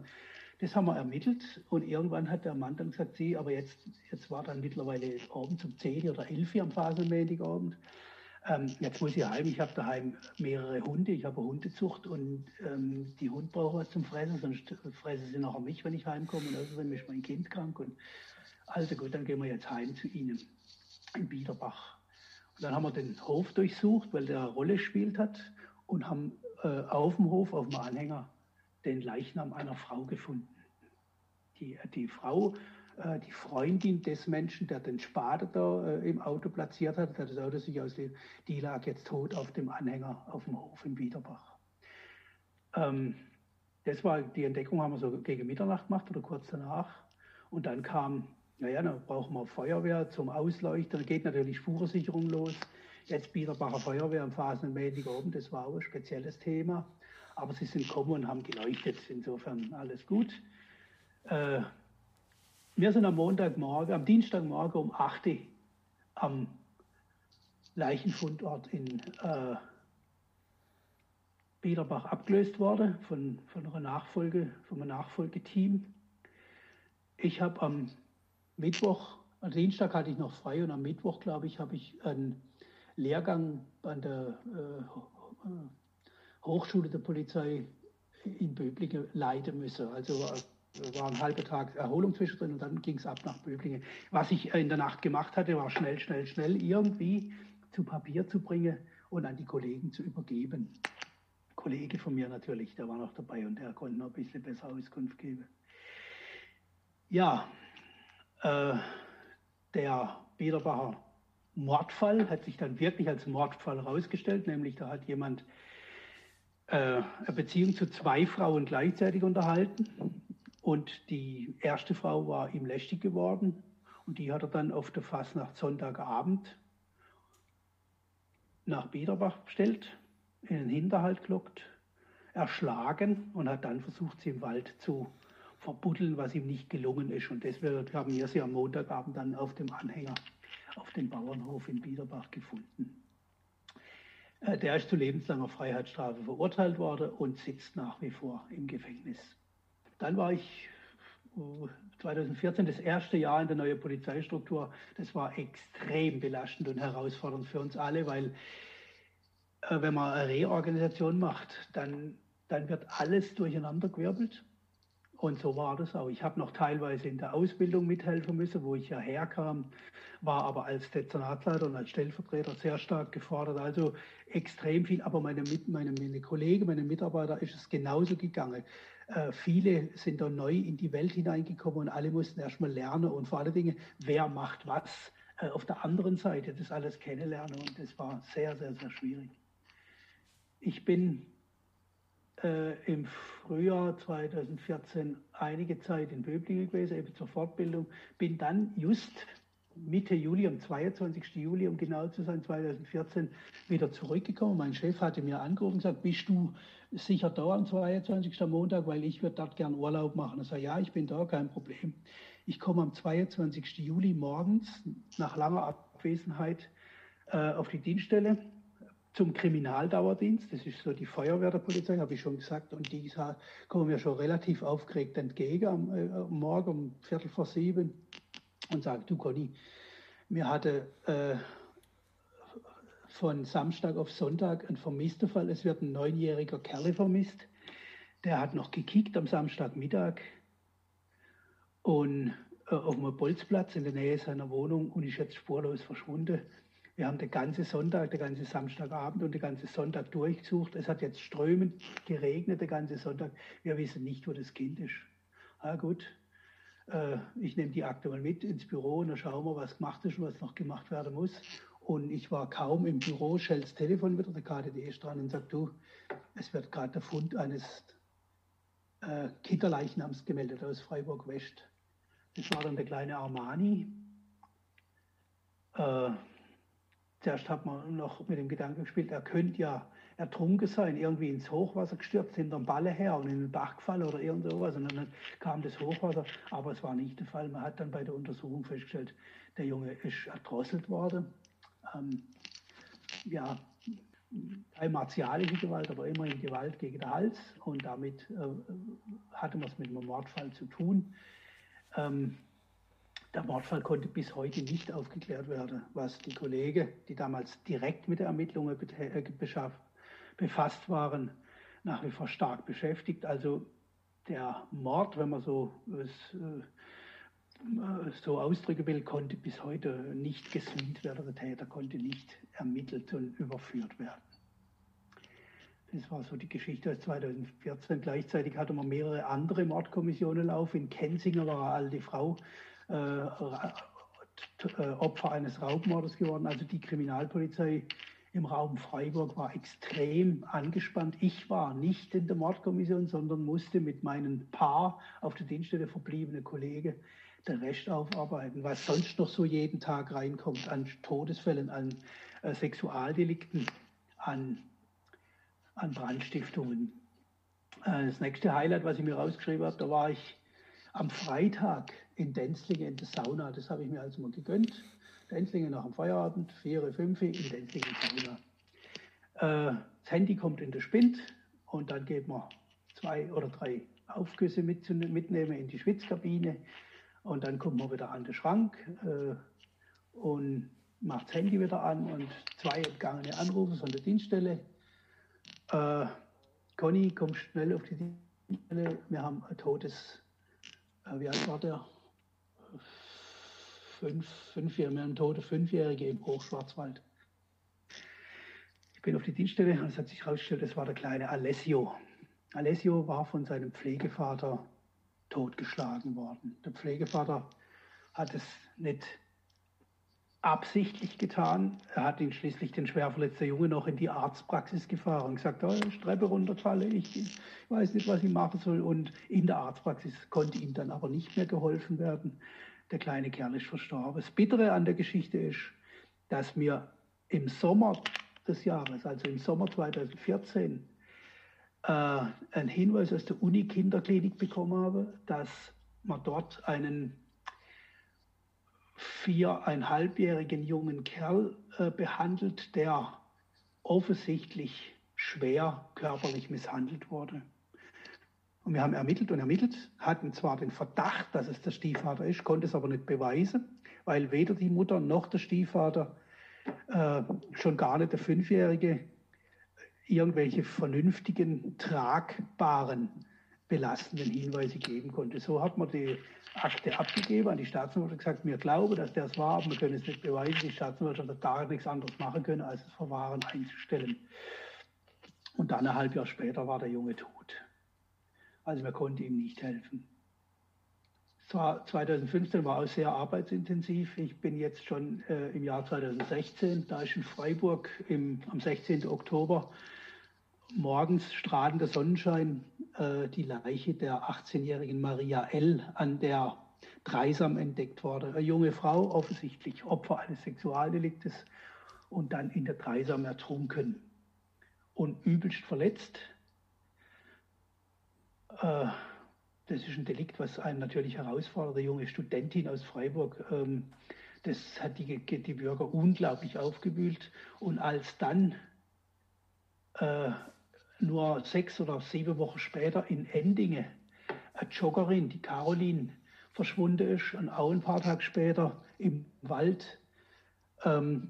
Speaker 2: Das haben wir ermittelt und irgendwann hat der Mann dann gesagt, sie, aber jetzt, jetzt war dann mittlerweile abends um 10 oder 11 Uhr am Phasenmontagabend. Ähm, jetzt muss ich heim, ich habe daheim mehrere Hunde, ich habe Hundezucht und ähm, die Hunde brauchen was zum Fressen, sonst fressen sie nachher mich, wenn ich heimkomme und außerdem ist mein Kind krank und also gut, dann gehen wir jetzt heim zu ihnen in Biederbach. Und dann haben wir den Hof durchsucht, weil der eine Rolle gespielt hat und haben äh, auf dem Hof, auf dem Anhänger, den Leichnam einer Frau gefunden. Die, die Frau, äh, die Freundin des Menschen, der den Spade da äh, im Auto platziert hat, der das Auto sich auslebt, die lag jetzt tot auf dem Anhänger auf dem Hof in Biederbach. Ähm, das war die Entdeckung, haben wir so gegen Mitternacht gemacht oder kurz danach. Und dann kam naja, dann brauchen wir Feuerwehr zum Ausleuchten. Dann geht natürlich Spurensicherung los. Jetzt Biederbacher Feuerwehr am Phasenmäßig oben, das war auch ein spezielles Thema. Aber sie sind gekommen und haben geleuchtet. Insofern alles gut. Äh, wir sind am Montagmorgen, am Dienstagmorgen um 8 Uhr am Leichenfundort in äh, Biederbach abgelöst worden von, von einer Nachfolge, von einem Nachfolgeteam. Ich habe am Mittwoch, am Dienstag hatte ich noch frei und am Mittwoch, glaube ich, habe ich einen Lehrgang an der äh, Hochschule der Polizei in Böblingen leiten müssen. Also war, ein halber Tag Erholung zwischendrin und dann ging es ab nach Böblingen. Was ich in der Nacht gemacht hatte, war schnell, schnell, schnell irgendwie zu Papier zu bringen und an die Kollegen zu übergeben. Kollege von mir natürlich, der war noch dabei und der konnte noch ein bisschen besser Auskunft geben. Ja, äh, der Biederbacher Mordfall hat sich dann wirklich als Mordfall herausgestellt, nämlich da hat jemand äh, eine Beziehung zu zwei Frauen gleichzeitig unterhalten und die erste Frau war ihm lästig geworden und die hat er dann auf der Fastnacht Sonntagabend nach Biederbach bestellt, in den Hinterhalt gelockt, erschlagen und hat dann versucht, sie im Wald zu verbuddeln, was ihm nicht gelungen ist. Und deswegen haben wir sie am Montagabend dann auf dem Anhänger auf dem Bauernhof in Biederbach gefunden. Äh, der ist zu lebenslanger Freiheitsstrafe verurteilt worden und sitzt nach wie vor im Gefängnis. Dann war ich 2014 das erste Jahr in der neuen Polizeistruktur. Das war extrem belastend und herausfordernd für uns alle, weil äh, wenn man eine Reorganisation macht, dann, dann wird alles durcheinandergewirbelt. Und so war das auch. Ich habe noch teilweise in der Ausbildung mithelfen müssen, wo ich ja herkam, war aber als Dezernatsleiter und als Stellvertreter sehr stark gefordert. Also extrem viel. Aber meine, meine, meine Kollegen, meine Mitarbeiter ist es genauso gegangen. Äh, viele sind da neu in die Welt hineingekommen und alle mussten erstmal lernen und vor allen Dingen, wer macht was äh, auf der anderen Seite, das alles kennenlernen. Und das war sehr, sehr, sehr schwierig. Ich bin äh, im Frühjahr 2014 einige Zeit in Böblingen gewesen, eben zur Fortbildung, bin dann just Mitte Juli, am 22. Juli, um genau zu sein, 2014, wieder zurückgekommen. Mein Chef hatte mir angerufen und gesagt, bist du sicher da am 22. Montag, weil ich würde dort gern Urlaub machen. Ich sage, ja, ich bin da, kein Problem. Ich komme am 22. Juli morgens nach langer Abwesenheit äh, auf die Dienststelle zum Kriminaldauerdienst. Das ist so die Feuerwehr der Polizei, habe ich schon gesagt. Und die kommen mir schon relativ aufgeregt entgegen am, äh, Morgen um Viertel vor sieben und sagen, du Conny, mir hatte äh, von Samstag auf Sonntag ein vermisster Fall. Es wird ein neunjähriger Kerl vermisst. Der hat noch gekickt am Samstagmittag und äh, auf einem Bolzplatz in der Nähe seiner Wohnung und ist jetzt spurlos verschwunden. Wir haben den ganzen Sonntag, den ganzen Samstagabend und den ganzen Sonntag durchgesucht. Es hat jetzt strömend geregnet, den ganzen Sonntag. Wir wissen nicht, wo das Kind ist. Ah, gut, äh, ich nehme die Akte mal mit ins Büro und dann schauen wir, was gemacht ist und was noch gemacht werden muss. Und ich war kaum im Büro, schellt das Telefon wieder, der KDD ist dran und sagt, du, es wird gerade der Fund eines äh, Kinderleichnams gemeldet aus Freiburg-West. Das war dann der kleine Armani. Äh, Zuerst hat man noch mit dem Gedanken gespielt, er könnte ja ertrunken sein, irgendwie ins Hochwasser gestürzt, hinterm Balle her und in den Bach gefallen oder irgend sowas. Und dann kam das Hochwasser, aber es war nicht der Fall. Man hat dann bei der Untersuchung festgestellt, der Junge ist erdrosselt worden. Ähm, ja, keine martialische Gewalt, aber immerhin Gewalt gegen den Hals. Und damit äh, hatte man es mit einem Mordfall zu tun. Ähm, der Mordfall konnte bis heute nicht aufgeklärt werden, was die Kollegen, die damals direkt mit den Ermittlungen äh, befasst waren, nach wie vor stark beschäftigt. Also der Mord, wenn man so es, äh, so ausdrücken will, konnte bis heute nicht gesühnt werden. Der Täter konnte nicht ermittelt und überführt werden. Das war so die Geschichte aus 2014. Gleichzeitig hatte man mehrere andere Mordkommissionen laufen. In Kensinger war eine alte Frau äh, äh, Opfer eines Raubmordes geworden. Also die Kriminalpolizei im Raum Freiburg war extrem angespannt. Ich war nicht in der Mordkommission, sondern musste mit meinen paar auf der Dienststelle verbliebene Kollegen den Rest aufarbeiten, was sonst noch so jeden Tag reinkommt an Todesfällen, an äh, Sexualdelikten, an, an Brandstiftungen. Äh, das nächste Highlight, was ich mir rausgeschrieben habe, da war ich am Freitag in Denzlingen in der Sauna. Das habe ich mir also mal gegönnt. Denzlingen nach dem Feierabend, 4, 5 in Denzlingen Sauna. Äh, das Handy kommt in den Spind und dann geht man zwei oder drei Aufgüsse mit, mitnehmen in die Schwitzkabine und dann kommt man wieder an den Schrank äh, und macht das Handy wieder an und zwei entgangene Anrufe von der Dienststelle. Äh, Conny, komm schnell auf die Dienststelle, wir haben ein totes, äh, wie alt war der? fünf, fünf Jahre, wir haben tote Fünfjährige im Hochschwarzwald. Ich bin auf die Dienststelle und es hat sich herausgestellt, es war der kleine Alessio. Alessio war von seinem Pflegevater totgeschlagen worden. Der Pflegevater hat es nicht absichtlich getan. Er hat ihn schließlich, den schwer verletzten Junge, noch in die Arztpraxis gefahren und gesagt, oh, Treppe runterfalle, ich weiß nicht, was ich machen soll. Und in der Arztpraxis konnte ihm dann aber nicht mehr geholfen werden der kleine Kerl ist verstorben. Das Bittere an der Geschichte ist, dass mir im Sommer des Jahres, also im Sommer 2014, äh, einen Hinweis aus der Uni-Kinderklinik bekommen habe, dass man dort einen viereinhalbjährigen jungen Kerl äh, behandelt, der offensichtlich schwer körperlich misshandelt wurde. Und wir haben ermittelt und ermittelt, hatten zwar den Verdacht, dass es der Stiefvater ist, konnte es aber nicht beweisen, weil weder die Mutter noch der Stiefvater, äh, schon gar nicht der Fünfjährige, irgendwelche vernünftigen, tragbaren, belastenden Hinweise geben konnte. So hat man die Akte abgegeben an die Staatsanwaltschaft und gesagt, wir glauben, dass der es war, aber wir können es nicht beweisen. Die Staatsanwaltschaft hat gar nichts anderes machen können, als das Verfahren einzustellen. Und dann ein halbes Jahr später war der Junge tot. Also wir konnten ihm nicht helfen. 2015 war auch sehr arbeitsintensiv. Ich bin jetzt schon äh, im Jahr 2016, da ist in Freiburg im, am 16. Oktober morgens strahlender Sonnenschein äh, die Leiche der 18-jährigen Maria L. an der Dreisam entdeckt worden. Eine junge Frau, offensichtlich Opfer eines Sexualdeliktes und dann in der Dreisam ertrunken und übelst verletzt. Äh, das ist ein Delikt, was einen natürlich herausfordert. Eine junge Studentin aus Freiburg, ähm, das hat die, die Bürger unglaublich aufgewühlt. Und als dann äh, nur sechs oder sieben Wochen später in Endinge eine Joggerin, die Caroline, verschwunden ist und auch ein paar Tage später im Wald ähm,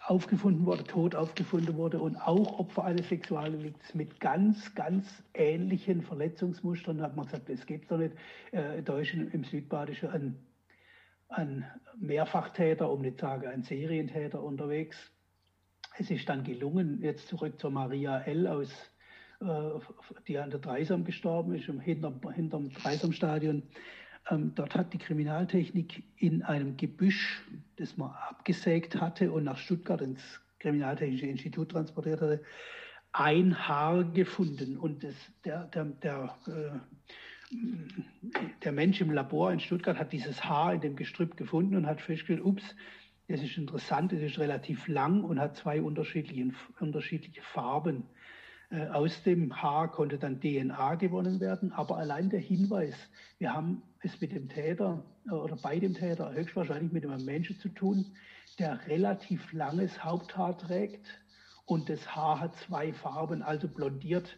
Speaker 2: aufgefunden wurde, tot aufgefunden wurde und auch Opfer eines Sexualdelikts mit ganz, ganz ähnlichen Verletzungsmustern. Da hat man gesagt, das gibt es doch nicht. Äh, da ist im Südbadischen ein, ein Mehrfachtäter, um nicht zu sagen ein Serientäter unterwegs. Es ist dann gelungen, jetzt zurück zur Maria L. aus, äh, die an der Dreisam gestorben ist, hinterm, hinterm Dreisamstadion. Ähm, dort hat die Kriminaltechnik in einem Gebüsch, das man abgesägt hatte und nach Stuttgart ins Kriminaltechnische Institut transportiert hatte, ein Haar gefunden. Und das, der, der, der, äh, der Mensch im Labor in Stuttgart hat dieses Haar in dem Gestrüpp gefunden und hat festgestellt, ups, das ist interessant, es ist relativ lang und hat zwei unterschiedliche, unterschiedliche Farben. Äh, aus dem Haar konnte dann DNA gewonnen werden, aber allein der Hinweis, wir haben es mit dem Täter äh, oder bei dem Täter höchstwahrscheinlich mit einem Menschen zu tun, der relativ langes Haupthaar trägt und das Haar hat zwei Farben, also blondiert.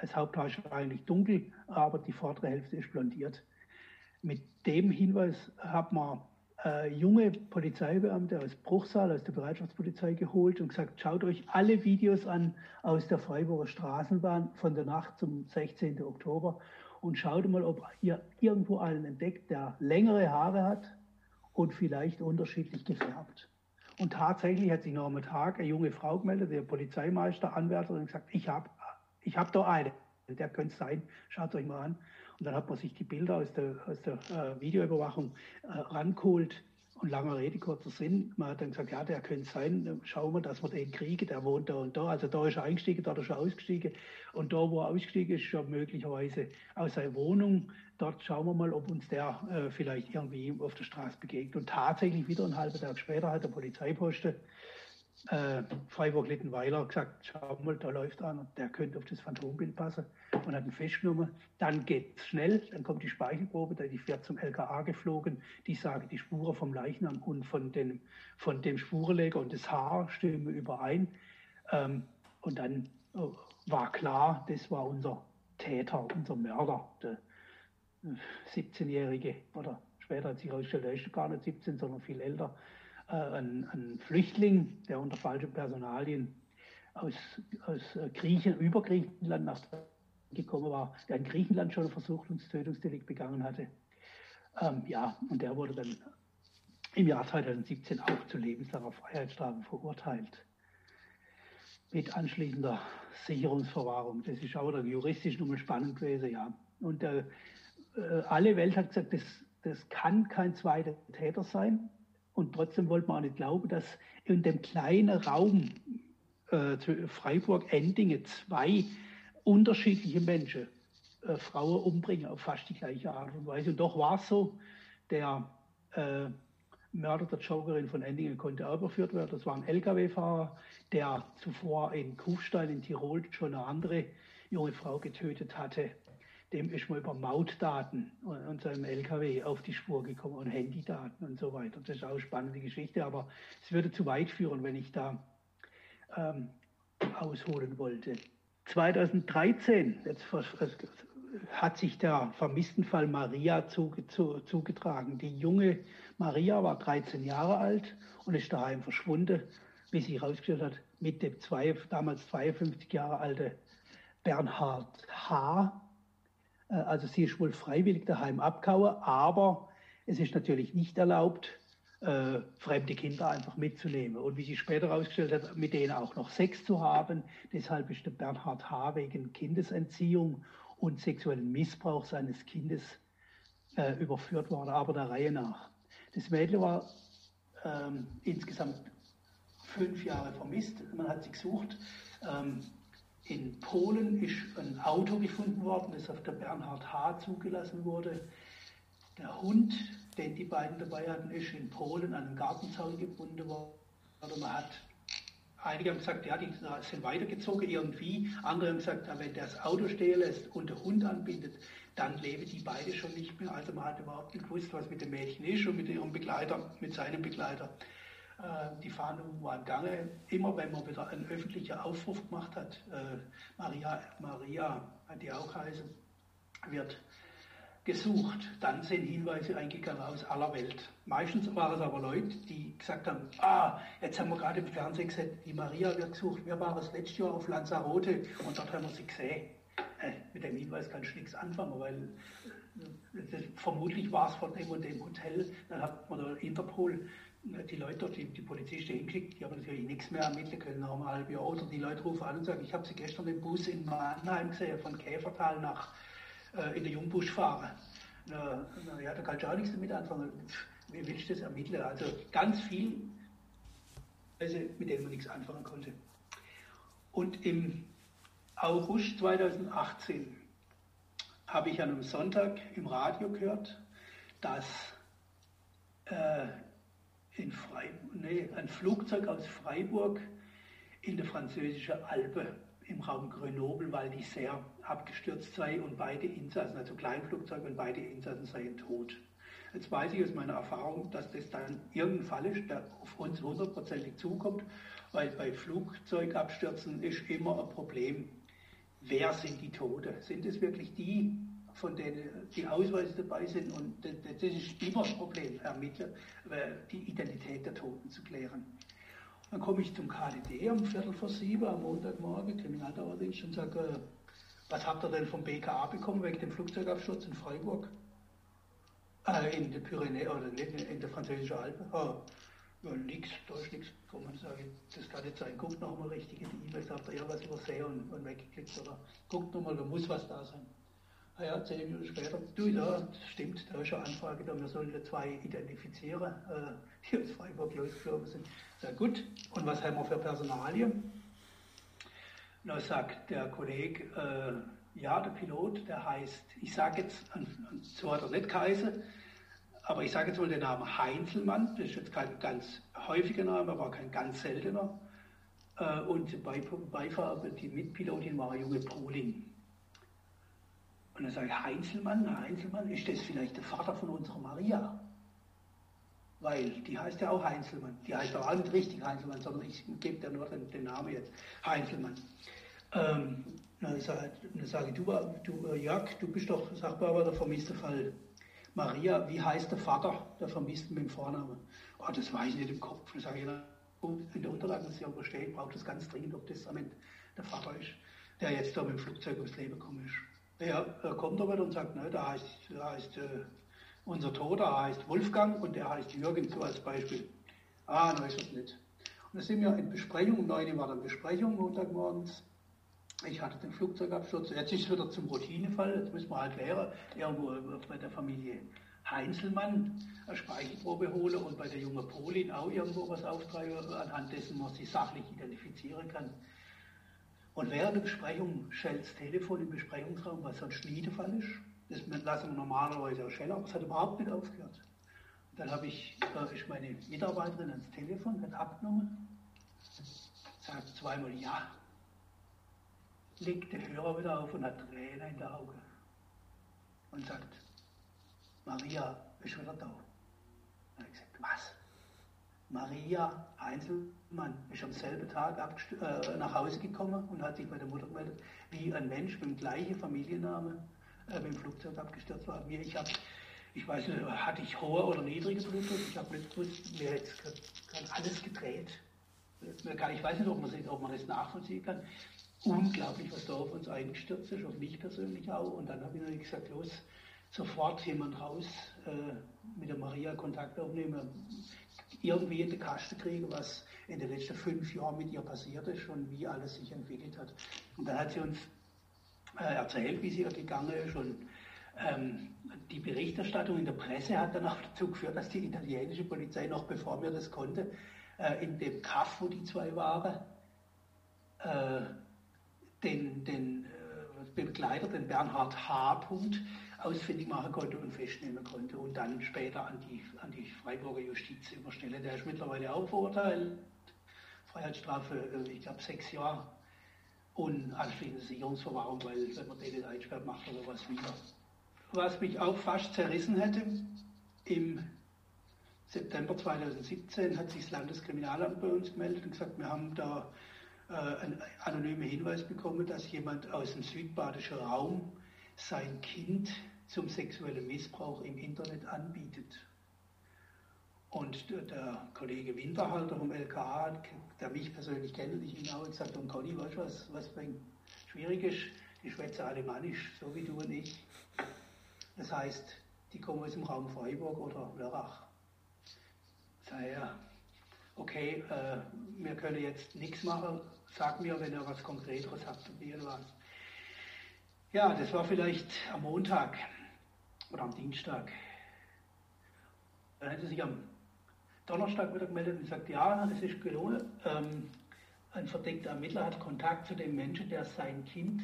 Speaker 2: Das Haupthaar ist eigentlich dunkel, aber die vordere Hälfte ist blondiert. Mit dem Hinweis hat man äh, junge Polizeibeamte aus Bruchsal, aus der Bereitschaftspolizei geholt und gesagt, schaut euch alle Videos an aus der Freiburger Straßenbahn von der Nacht zum 16. Oktober und schaut mal, ob ihr irgendwo einen entdeckt, der längere Haare hat und vielleicht unterschiedlich gefärbt. Und tatsächlich hat sich noch am Tag eine junge Frau gemeldet, der Polizeimeister, Anwärter, und gesagt, ich habe ich hab da einen, der könnte sein, schaut euch mal an. Und dann hat man sich die Bilder aus der, aus der äh, Videoüberwachung äh, rangeholt. Und langer Rede, kurzer Sinn. Man hat dann gesagt, ja, der könnte sein, schauen wir, dass wir den kriegen, der wohnt da und da. Also da ist er eingestiegen, da ist er ausgestiegen. Und da, wo er ausgestiegen ist, schon möglicherweise aus seiner Wohnung. Dort schauen wir mal, ob uns der äh, vielleicht irgendwie auf der Straße begegnet. Und tatsächlich wieder einen halben Tag später hat der Polizeiposten äh, Freiburg-Littenweiler gesagt, schau mal, da läuft einer, der könnte auf das Phantombild passen und hat ihn festgenommen. Dann geht es schnell, dann kommt die Speichelprobe, die wird zum LKA geflogen, die sagen, die Spuren vom Leichnam und von, den, von dem Spurenleger und das Haar stimmen überein. Ähm, und dann oh, war klar, das war unser Täter, unser Mörder, der 17-Jährige, oder später hat sich herausgestellt, er ist gar nicht 17, sondern viel älter, äh, ein, ein, Flüchtling, der unter falschen Personalien aus, aus äh, Griechen, über Griechenland nach gekommen war, der in Griechenland schon ein Versuchungstötungsdelikt begangen hatte. Ähm, ja, und der wurde dann im Jahr 2017 auch zu lebenslanger Freiheitsstrafe verurteilt. Mit anschließender Sicherungsverwahrung. Das ist auch juristisch nochmal spannend gewesen, ja. Und äh, äh, alle Welt hat gesagt, das, das kann kein zweiter Täter sein. Und trotzdem wollte man auch nicht glauben, dass in dem kleinen Raum äh, Freiburg-Endinge zwei unterschiedliche Menschen äh, Frauen umbringen auf fast die gleiche Art und Weise. Und doch war es so, der äh, Mörder der Jokerin von Endingen konnte auch überführt werden. Das war ein Lkw-Fahrer, der zuvor in Kufstein in Tirol schon eine andere junge Frau getötet hatte dem ist man über Mautdaten und seinem LKW auf die Spur gekommen und Handydaten und so weiter. Das ist auch eine spannende Geschichte, aber es würde zu weit führen, wenn ich da ähm, ausholen wollte. 2013, jetzt hat sich der Vermisstenfall Maria zugetragen. Die junge Maria war 13 Jahre alt und ist daheim verschwunden, wie sich herausgestellt hat, mit dem zwei, damals 52 Jahre alte Bernhard H. Äh, also sie ist wohl freiwillig daheim abgehauen, aber es ist natürlich nicht erlaubt, äh, fremde Kinder einfach mitzunehmen. Und wie sich später herausgestellt hat, mit denen auch noch Sex zu haben. Deshalb ist der Bernhard H. wegen Kindesentziehung und sexuellen Missbrauch seines Kindes äh, überführt worden, aber der Reihe nach. Das Mädchen war ähm, insgesamt fünf Jahre vermisst. Man hat sie gesucht. Ähm, in Polen ist ein Auto gefunden worden, das auf der Bernhard H. zugelassen wurde. Der Hund, den die beiden dabei hatten, ist in Polen an einen Gartenzaun gebunden worden. Man hat Einige haben gesagt, ja, die sind weitergezogen irgendwie. Andere haben gesagt, ja, wenn der das Auto stehen lässt und der Hund anbindet, dann leben die beide schon nicht mehr. Also man hat überhaupt nicht gewusst, was mit dem Mädchen ist und mit ihrem Begleiter, mit seinem Begleiter. Äh, die Fahndung war im Gange. Immer wenn man wieder einen öffentlichen Aufruf gemacht hat, äh, Maria, Maria, die auch heißen, wird gesucht. Dann sind Hinweise eingegangen aus aller Welt. Meistens waren es aber Leute, die gesagt haben, ah, jetzt haben wir gerade im Fernsehen gesehen, die Maria wird gesucht. Wir waren das letzte Jahr auf Lanzarote und dort haben wir sie gesehen. Mit dem Hinweis kannst du nichts anfangen, weil äh, das, vermutlich war es von dem und dem Hotel. Dann hat man der Interpol die Leute die, die Polizisten hingeschickt, die haben natürlich nichts mehr ermitteln können nach einem halben Jahr. Oder die Leute rufen an und sagen, ich habe sie gestern im Bus in Mannheim gesehen, von Käfertal nach äh, in der Jungbusch fahren. Na, na, ja, da kannst du auch nichts damit anfangen. Wie willst du das ermitteln? Also ganz viel, also mit denen man nichts anfangen konnte. Und im August 2018 habe ich an einem Sonntag im Radio gehört, dass äh, in Freiburg, nee, ein Flugzeug aus Freiburg in der französischen Alpe im Raum Grenoble, weil die sehr abgestürzt sei und beide Insassen, also Kleinflugzeug und beide Insassen seien tot. Jetzt weiß ich aus meiner Erfahrung, dass das dann irgendein Fall ist, der auf uns hundertprozentig zukommt, weil bei Flugzeugabstürzen ist immer ein Problem, wer sind die Tote? Sind es wirklich die, von denen die Ausweise dabei sind? Und das, ist immer ein Problem, ermitteln, die Identität der Toten zu klären. Dann komme ich zum KDD um Viertel vor sieben am Montagmorgen, Kriminaldauerdienst, und sage, äh, was habt ihr denn vom BKA bekommen wegen dem Flugzeugabsturz in Freiburg? Äh, in der Pyrenäe oder nicht, in der französischen Alpen. Oh, ja, nix, da ist nichts gekommen. Sage das kann nicht sein. Guckt nochmal richtig in die E-Mails, habt ihr irgendwas übersehen und, und weggeklickt oder guckt nochmal, da muss was da sein. Ah ja, zehn Minuten später, du, ja, stimmt, da ist eine Anfrage da, wir sollen zwei identifizieren, äh, die aus Freiburg losgeflogen sind. Sehr gut, und was haben wir für Personalien? Da sagt der Kollege, äh, ja, der Pilot, der heißt, ich sage jetzt, so hat er nicht geheißen, aber ich sage jetzt mal den Namen Heinzelmann, das ist jetzt kein ganz häufiger Name, aber kein ganz seltener. Äh, und Beifahrer, die Mitpilotin war junge Poling. Und dann sage ich, Heinzelmann, Heinzelmann, ist das vielleicht der Vater von unserer Maria? Weil die heißt ja auch Heinzelmann. Die heißt auch nicht richtig Heinzelmann, sondern ich gebe dir nur den, den Namen jetzt, Heinzelmann. Ähm, dann sage, dann sage ich, du, du, äh, Jörg, du bist doch Sachbearbeiter der vermisste Fall. Maria, wie heißt der Vater der Vermissten mit dem Vornamen? Oh, das weiß ich nicht im Kopf. Dann sage ich, in der Unterlage, das ja übersteht, braucht das ganz dringend, ob das der Vater ist, der jetzt da mit dem Flugzeug ums Leben gekommen ist. Er, er kommt aber und sagt, ne, da heißt, da heißt äh, unser Toter heißt Wolfgang und der heißt Jürgen, so als Beispiel. Ah, nein, ist das nicht. Und da sind wir in Besprechung, um 9 Uhr war dann Besprechung, Montagmorgens. Ich hatte den Flugzeugabsturz. Jetzt ist es wieder zum Routinefall, jetzt müssen wir halt klären, irgendwo bei der Familie Heinzelmann eine Speichelprobe holen und bei der jungen Polin auch irgendwo was auftreiben, anhand dessen man sie sachlich identifizieren kann. Und während der Besprechung schellt das Telefon im Besprechungsraum, was so ein Schniedefall ist. Das lassen wir normalerweise auch schellen, aber es hat überhaupt nicht aufgehört. Und dann habe ich, äh, ist meine Mitarbeiterin ans Telefon, hat abgenommen, sagt zweimal ja, legt den Hörer wieder auf und hat Tränen in den Augen und sagt, Maria ist wieder da. Habe ich gesagt, was? Maria Einzelmann ist am selben Tag äh, nach Hause gekommen und hat sich bei der Mutter gemeldet, wie ein Mensch mit dem gleichen Familienname äh, mit dem Flugzeug abgestürzt war. Mir, ich habe, ich weiß nicht, hatte ich hohe oder niedrige Blutdruck? Ich habe nicht gewusst, mir gerade alles gedreht. Ich weiß nicht, ob man, ob man das nachvollziehen kann. Unglaublich, was da auf uns eingestürzt ist, auf mich persönlich auch. Und dann habe ich natürlich gesagt, los, sofort jemand raus, äh, mit der Maria Kontakt aufnehmen, irgendwie in die Kaste kriegen, was in den letzten fünf Jahren mit ihr passiert ist und wie alles sich entwickelt hat. Und dann hat sie uns äh, erzählt, wie sie ihr gegangen ist und ähm, die Berichterstattung in der Presse hat dann auch <laughs> dazu geführt, dass die italienische Polizei, noch bevor wir das konnte, äh, in dem Kaff, wo die zwei waren, äh, den, den äh, Begleiter, den Bernhard H. Punkt, ausfindig machen konnte und festnehmen konnte und dann später an die, an die Freiburger Justiz überstellen. Der ist mittlerweile auch verurteilt. Freiheitsstrafe, äh, ich glaube, sechs Jahre und anschließend Sicherungsverwahrung, weil wenn man den nicht einsperrt, macht er sowas wieder. Was mich auch fast zerrissen hätte, im September 2017 hat sich das Landeskriminalamt bei uns gemeldet und gesagt, wir haben da äh, einen anonymen Hinweis bekommen, dass jemand aus dem südbadischen Raum sein Kind zum sexuellen Missbrauch im Internet anbietet. Und der Kollege Winterhalter vom LKA, der mich persönlich kennt, ich ihn auch gesagt, und Conny, weißt du was, was schwierig ist? Die schwätze Alemannisch, so wie du und ich. Das heißt, die kommen aus dem Raum Freiburg oder Lörrach. Ja, okay, äh, wir können jetzt nichts machen, sag mir, wenn ihr was Konkreteres habt, probieren was. Ja, das war vielleicht am Montag oder am Dienstag. Dann hat er sich am Donnerstag wieder gemeldet und gesagt, ja, das ist gelungen. Ähm, ein verdeckter Ermittler hat Kontakt zu dem Menschen, der sein Kind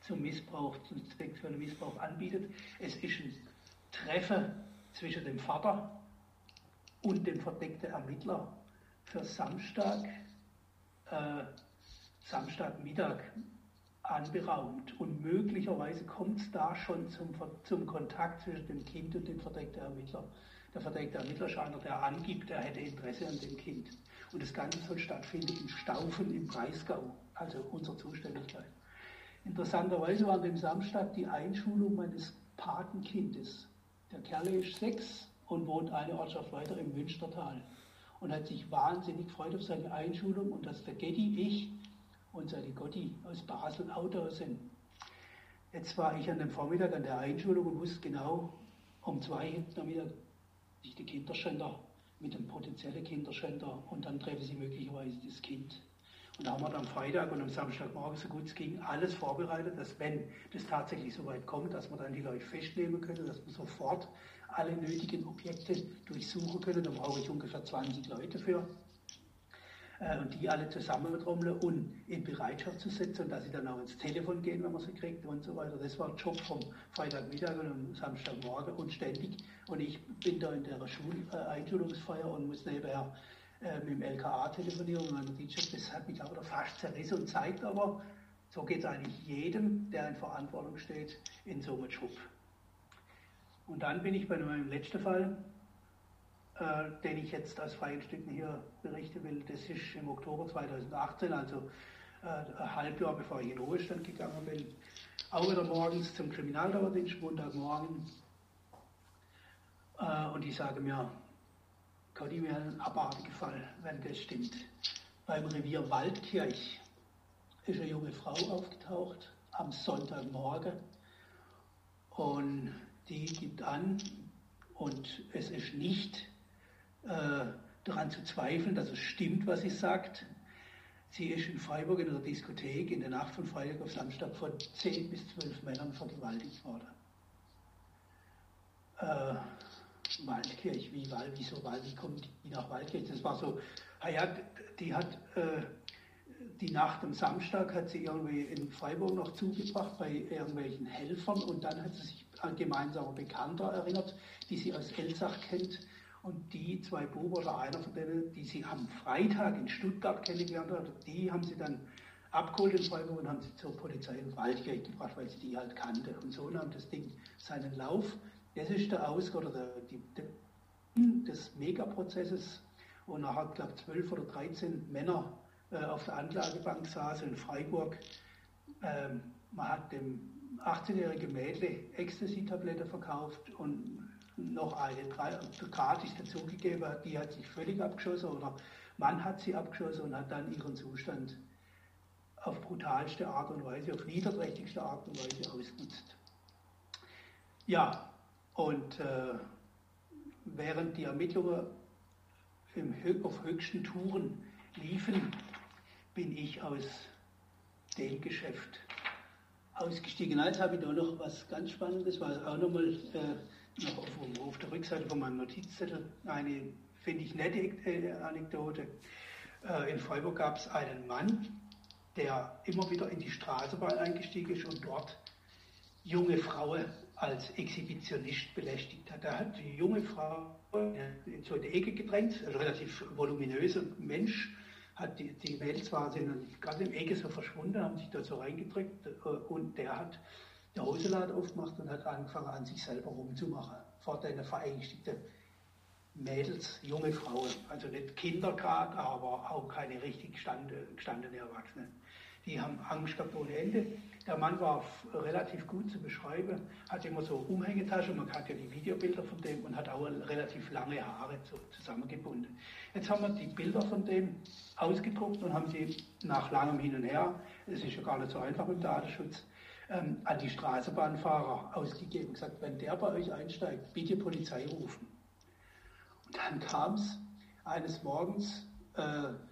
Speaker 2: zum Missbrauch, zum sexuellen Missbrauch anbietet. Es ist ein Treffen zwischen dem Vater und dem verdeckten Ermittler für Samstag, äh, Samstagmittag anberaumt. Und möglicherweise kommt es da schon zum, zum Kontakt zwischen dem Kind und dem verdeckten Ermittler. Der verdeckte Ermittler ist einer, der angibt, er hätte Interesse an dem Kind. Und das Ganze soll stattfinden in Staufen im Breisgau, also unserer Zuständigkeit. Interessanterweise war an dem Samstag die Einschulung meines Patenkindes. Der Kerl ist sechs und wohnt eine Ortschaft weiter im Münstertal und hat sich wahnsinnig gefreut auf seine Einschulung und dass der Getty, ich und seine Gotti aus Basel Autor sind. Jetzt war ich an dem Vormittag an der Einschulung und wusste genau, um zwei hinten am Mittag sich die Kinderschänder mit dem potenziellen Kinderschänder und dann treffen sie möglicherweise das Kind. Und da haben wir dann am Freitag und am Samstagmorgen, so gut es ging, alles vorbereitet, dass wenn das tatsächlich so weit kommt, dass wir dann die Leute festnehmen können, dass wir sofort alle nötigen Objekte durchsuchen können. Da brauche ich ungefähr 20 Leute für und die alle zusammentrommeln und in Bereitschaft zu setzen, dass sie dann auch ins Telefon gehen, wenn man sie kriegt und so weiter. Das war Job vom Freitagmittag und am Samstagmorgen und ständig. Und ich bin da in der Schuleinschulungsfeier und muss nebenher äh, mit dem LKA telefonieren und meinem DJ. Das hat mich aber fast zerrissen und zeigt aber, so geht es eigentlich jedem, der in Verantwortung steht, in so einem Job. Und dann bin ich bei meinem letzten Fall, äh, den ich jetzt aus freien Stücken hier berichten will. Das ist im Oktober 2018, also äh, ein Halbjahr bevor ich in Ruhestand gegangen bin. Auch wieder morgens zum Kriminaldauerdienst, Montagmorgen. Äh, und ich sage mir, Conny, mir ein abartiger Fall, wenn das stimmt. Beim Revier Waldkirch ist eine junge Frau aufgetaucht am Sonntagmorgen und die gibt an, und es ist nicht äh, daran zu zweifeln, dass es stimmt, was sie sagt. Sie ist in Freiburg in einer Diskothek in der Nacht von Freitag auf Samstag von zehn bis zwölf Männern vergewaltigt worden. Äh, Waldkirch, wie, Wald, wieso Wald, wie kommt die nach Waldkirch? Das war so, ah ja, die hat äh, die Nacht am Samstag hat sie irgendwie in Freiburg noch zugebracht bei irgendwelchen Helfern und dann hat sie sich an gemeinsame Bekannter erinnert, die sie aus Elsach kennt und die zwei Buben oder einer von denen, die sie am Freitag in Stuttgart kennengelernt hat, die haben sie dann abgeholt in Freiburg und haben sie zur Polizei in Waldkirch gebracht, weil sie die halt kannte. Und so nahm das Ding seinen Lauf. Das ist der Ausgang oder der, die, der, des Megaprozesses wo nachher, glaube ich, zwölf oder 13 Männer äh, auf der Anklagebank saßen in Freiburg. Ähm, man hat dem 18-jährigen Mädle Ecstasy-Tablette verkauft und noch eine gratis dazugegeben die hat sich völlig abgeschossen oder Mann hat sie abgeschossen und hat dann ihren Zustand auf brutalste Art und Weise, auf niederträchtigste Art und Weise ausgenutzt. Ja, und äh, während die Ermittlungen im, auf höchsten Touren liefen, bin ich aus dem Geschäft ausgestiegen. Jetzt habe ich da noch was ganz Spannendes, was auch nochmal äh, auf, auf, der Rückseite von meinem Notizzettel eine, finde ich, nette Anekdote. Äh, in Freiburg gab es einen Mann, der immer wieder in die Straßenbahn eingestiegen ist und dort junge Frauen als Exhibitionist belästigt hat. Er hat die junge Frau in so eine Ecke gedrängt, ein relativ voluminöser Mensch, hat die, die Mädels waren sind gerade im Ecke so verschwunden, haben sich da so reingedrückt äh, und der hat der Hoseladen aufgemacht und hat angefangen an sich selber rumzumachen. Vor den verängstigten Mädels, junge Frauen, also nicht Kinder gerade, aber auch keine richtig gestandene Erwachsene die haben Angst gehabt ohne Ende. Der Mann war relativ gut zu beschreiben, hat immer so Umhängetaschen, man hat ja die Videobilder von dem und hat auch relativ lange Haare so zusammengebunden. Jetzt haben wir die Bilder von dem ausgedruckt und haben sie nach langem Hin und Her, es ist ja gar nicht so einfach im Datenschutz, ähm, an die Straßenbahnfahrer ausgegeben und gesagt, wenn der bei euch einsteigt, bitte Polizei rufen. Und dann kam es eines Morgens, äh,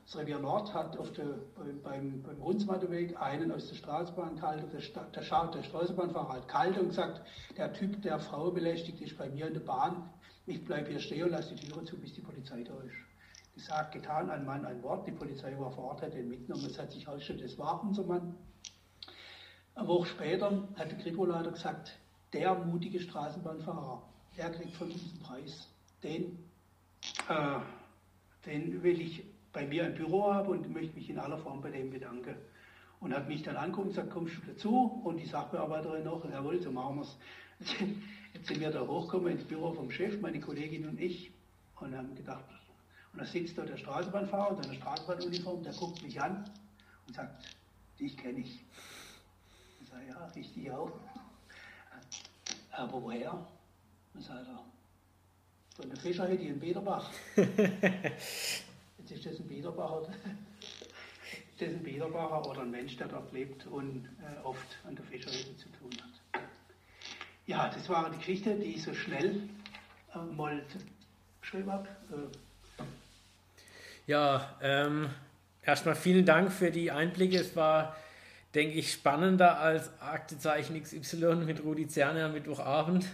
Speaker 2: das Revier Nord hat auf der, beim, beim Hundsmatteweg einen aus der Straßenbahn gehalten. Der, der, der Straßenbahnfahrer hat kalt und gesagt, der Typ, der Frau belästigt, ist bei mir in der Bahn. Ich bleibe hier stehen und lasse die Türe zu, bis die Polizei da ist. Gesagt, getan, ein Mann, ein Wort. Die Polizei war vor Ort, hat ihn mitgenommen. Es hat sich herausgestellt, das war unser Mann. Eine Woche später hat der Kripo-Leiter gesagt, der mutige Straßenbahnfahrer, der kriegt von uns einen Preis. Den, äh, den will ich bei mir ein Büro habe und möchte mich in aller Form bei dem bedanken. Und hat mich dann angeguckt und gesagt, kommst du dazu? Und die Sachbearbeiterin noch, jawohl, so machen wir es. Jetzt sind wir da hochgekommen ins Büro vom Chef, meine Kollegin und ich, und haben gedacht, und da sitzt da der Straßenbahnfahrer in seiner Straßenbahnuniform, der guckt mich an und sagt, dich kenne ich. Sage, ja, ich dich auch. Aber woher? Und sagt er, von der Fischerhütte in Biederbach. <laughs> ist das ein Biederbacher, das ein Biederbacher oder ein Mensch, der dort lebt und äh, oft an der Fischerhütte zu tun hat. Ja, das war die Geschichte, die ich so schnell äh, mal geschrieben habe. Äh.
Speaker 1: Ja, ähm, erstmal vielen Dank für die Einblicke. Es war, denke ich, spannender als Aktezeichen XY mit Rudi Zerner am Mittwochabend.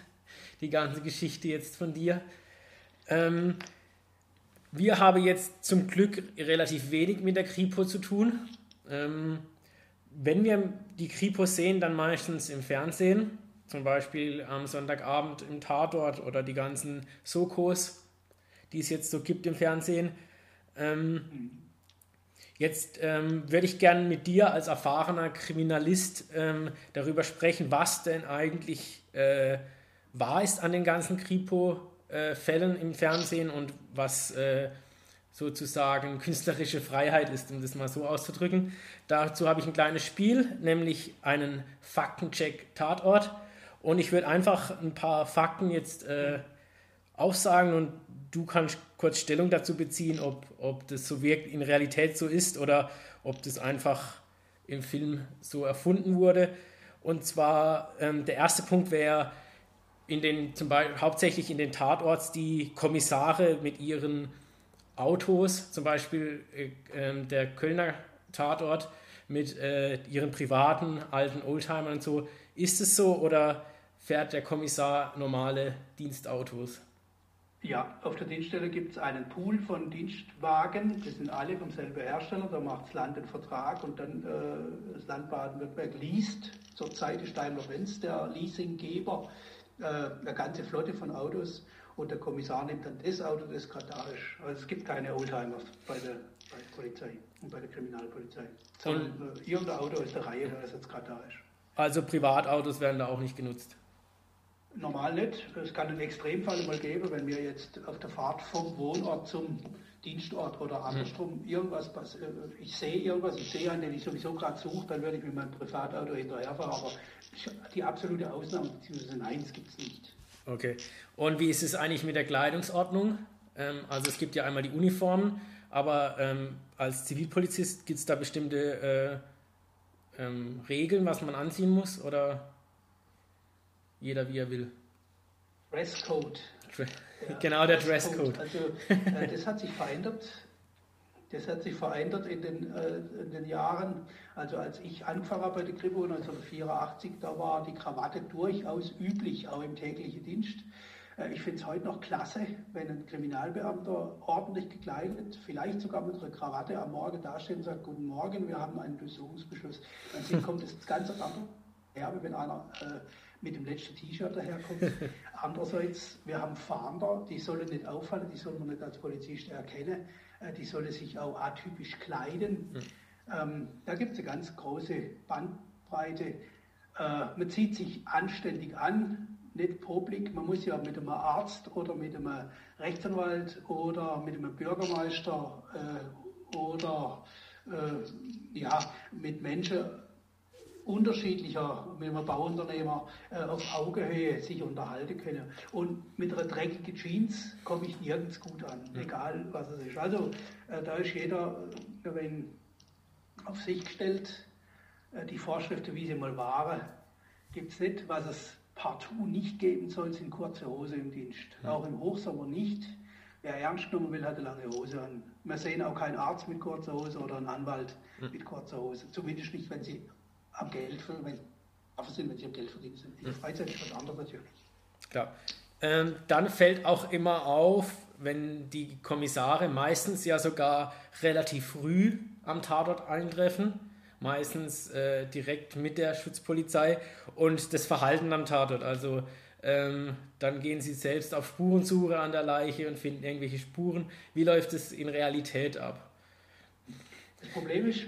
Speaker 1: Die ganze Geschichte jetzt von dir. Ähm, wir haben jetzt zum Glück relativ wenig mit der Kripo zu tun. Ähm, wenn wir die Kripo sehen, dann meistens im Fernsehen, zum Beispiel am Sonntagabend im Tatort oder die ganzen Sokos, die es jetzt so gibt im Fernsehen. Ähm, jetzt ähm, würde ich gerne mit dir als erfahrener Kriminalist ähm, darüber sprechen, was denn eigentlich äh, wahr ist an den ganzen Kripo äh, im Fernsehen und was äh, sozusagen künstlerische Freiheit ist, um das mal so auszudrücken. Dazu habe ich ein kleines Spiel, nämlich einen Faktencheck Tatort. Und ich würde einfach ein paar Fakten jetzt äh, aufsagen und du kannst kurz Stellung dazu beziehen, ob, ob das so wirkt, in Realität so ist oder ob das einfach im Film so erfunden wurde. Und zwar ähm, der erste Punkt wäre, in den, zum Beispiel, hauptsächlich in den Tatorts die Kommissare mit ihren Autos, zum Beispiel äh, ähm, der Kölner Tatort mit äh, ihren privaten alten Oldtimern und so. Ist es so oder fährt der Kommissar normale Dienstautos?
Speaker 2: Ja, auf der Dienststelle gibt es einen Pool von Dienstwagen, das sind alle vom selben Hersteller, da macht das Land einen Vertrag und dann äh, das Land Baden-Württemberg liest, zurzeit ist Daimler-Benz der Leasinggeber, äh, eine ganze Flotte von Autos und der Kommissar nimmt dann das Auto, das gerade da ist. Also es gibt keine Oldtimers bei der, bei der Polizei und bei der Kriminalpolizei. Sondern äh, irgendein Auto ist der Reihe, das jetzt gerade da ist.
Speaker 1: Also Privatautos werden da auch nicht genutzt?
Speaker 2: Normal nicht. Es kann einen Extremfall mal geben, wenn wir jetzt auf der Fahrt vom Wohnort zum Dienstort oder andersrum irgendwas passiert. Äh, ich sehe irgendwas, ich sehe einen, den ich sowieso gerade suche, dann werde ich mit meinem Privatauto hinterherfahren. Aber die absolute Ausnahme, beziehungsweise nein, es gibt es nicht.
Speaker 1: Okay. Und wie ist es eigentlich mit der Kleidungsordnung? Ähm, also es gibt ja einmal die Uniformen, aber ähm, als Zivilpolizist gibt es da bestimmte äh, ähm, Regeln, was man anziehen muss oder jeder wie er will?
Speaker 2: Dresscode.
Speaker 1: Ja, <laughs> genau, der Dresscode.
Speaker 2: Also äh, das hat sich verändert. Das hat sich verändert in den, äh, in den Jahren. Also als ich angefangen habe bei der Kripo 1984, da war die Krawatte durchaus üblich, auch im täglichen Dienst. Äh, ich finde es heute noch klasse, wenn ein Kriminalbeamter ordentlich gekleidet, vielleicht sogar mit einer Krawatte am Morgen dasteht und sagt, guten Morgen, wir haben einen Durchsuchungsbeschluss. Dann kommt es ganz anders her, wenn einer äh, mit dem letzten T-Shirt daherkommt. <laughs> Andererseits, wir haben Fahnder, die sollen nicht auffallen, die sollen man nicht als Polizist erkennen, äh, die sollen sich auch atypisch kleiden. Mhm. Ähm, da gibt es eine ganz große Bandbreite. Äh, man zieht sich anständig an, nicht publik. Man muss ja mit einem Arzt oder mit einem Rechtsanwalt oder mit einem Bürgermeister äh, oder äh, ja, mit Menschen unterschiedlicher, mit einem Bauunternehmer äh, auf Augenhöhe sich unterhalten können. Und mit einer dreckigen Jeans komme ich nirgends gut an, ja. egal was es ist. Also äh, da ist jeder, äh, wenn auf sich gestellt, äh, die Vorschriften, wie sie mal waren, gibt es nicht, was es partout nicht geben soll, sind kurze Hose im Dienst. Ja. Auch im Hochsommer nicht. Wer ernst genommen will, hat eine lange Hose an. Wir sehen auch keinen Arzt mit kurzer Hose oder einen Anwalt mit kurzer Hose. Zumindest nicht, wenn sie am Geld, wenn, sind, wenn sie am Geld verdienen sind. In der Freizeit ist was anderes natürlich.
Speaker 1: Klar. Ähm, dann fällt auch immer auf, wenn die Kommissare meistens ja sogar relativ früh am Tatort eintreffen, meistens äh, direkt mit der Schutzpolizei und das Verhalten am Tatort. Also ähm, dann gehen sie selbst auf Spurensuche an der Leiche und finden irgendwelche Spuren. Wie läuft es in Realität ab?
Speaker 2: Das Problem ist,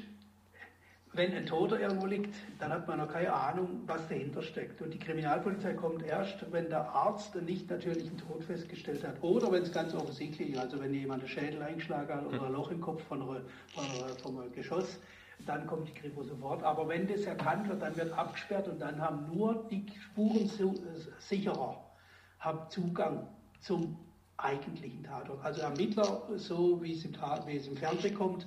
Speaker 2: wenn ein Toter irgendwo liegt, dann hat man noch keine Ahnung, was dahinter steckt. Und die Kriminalpolizei kommt erst, wenn der Arzt einen nicht natürlichen Tod festgestellt hat. Oder wenn es ganz offensichtlich ist, also wenn jemand einen Schädel eingeschlagen hat oder ein Loch im Kopf von, einer, von, einer, von einem Geschoss, dann kommt die Kripo sofort. Aber wenn das erkannt wird, dann wird abgesperrt und dann haben nur die Spurensicherer haben Zugang zum eigentlichen Tatort. Also Ermittler, so wie es im, wie es im Fernsehen kommt,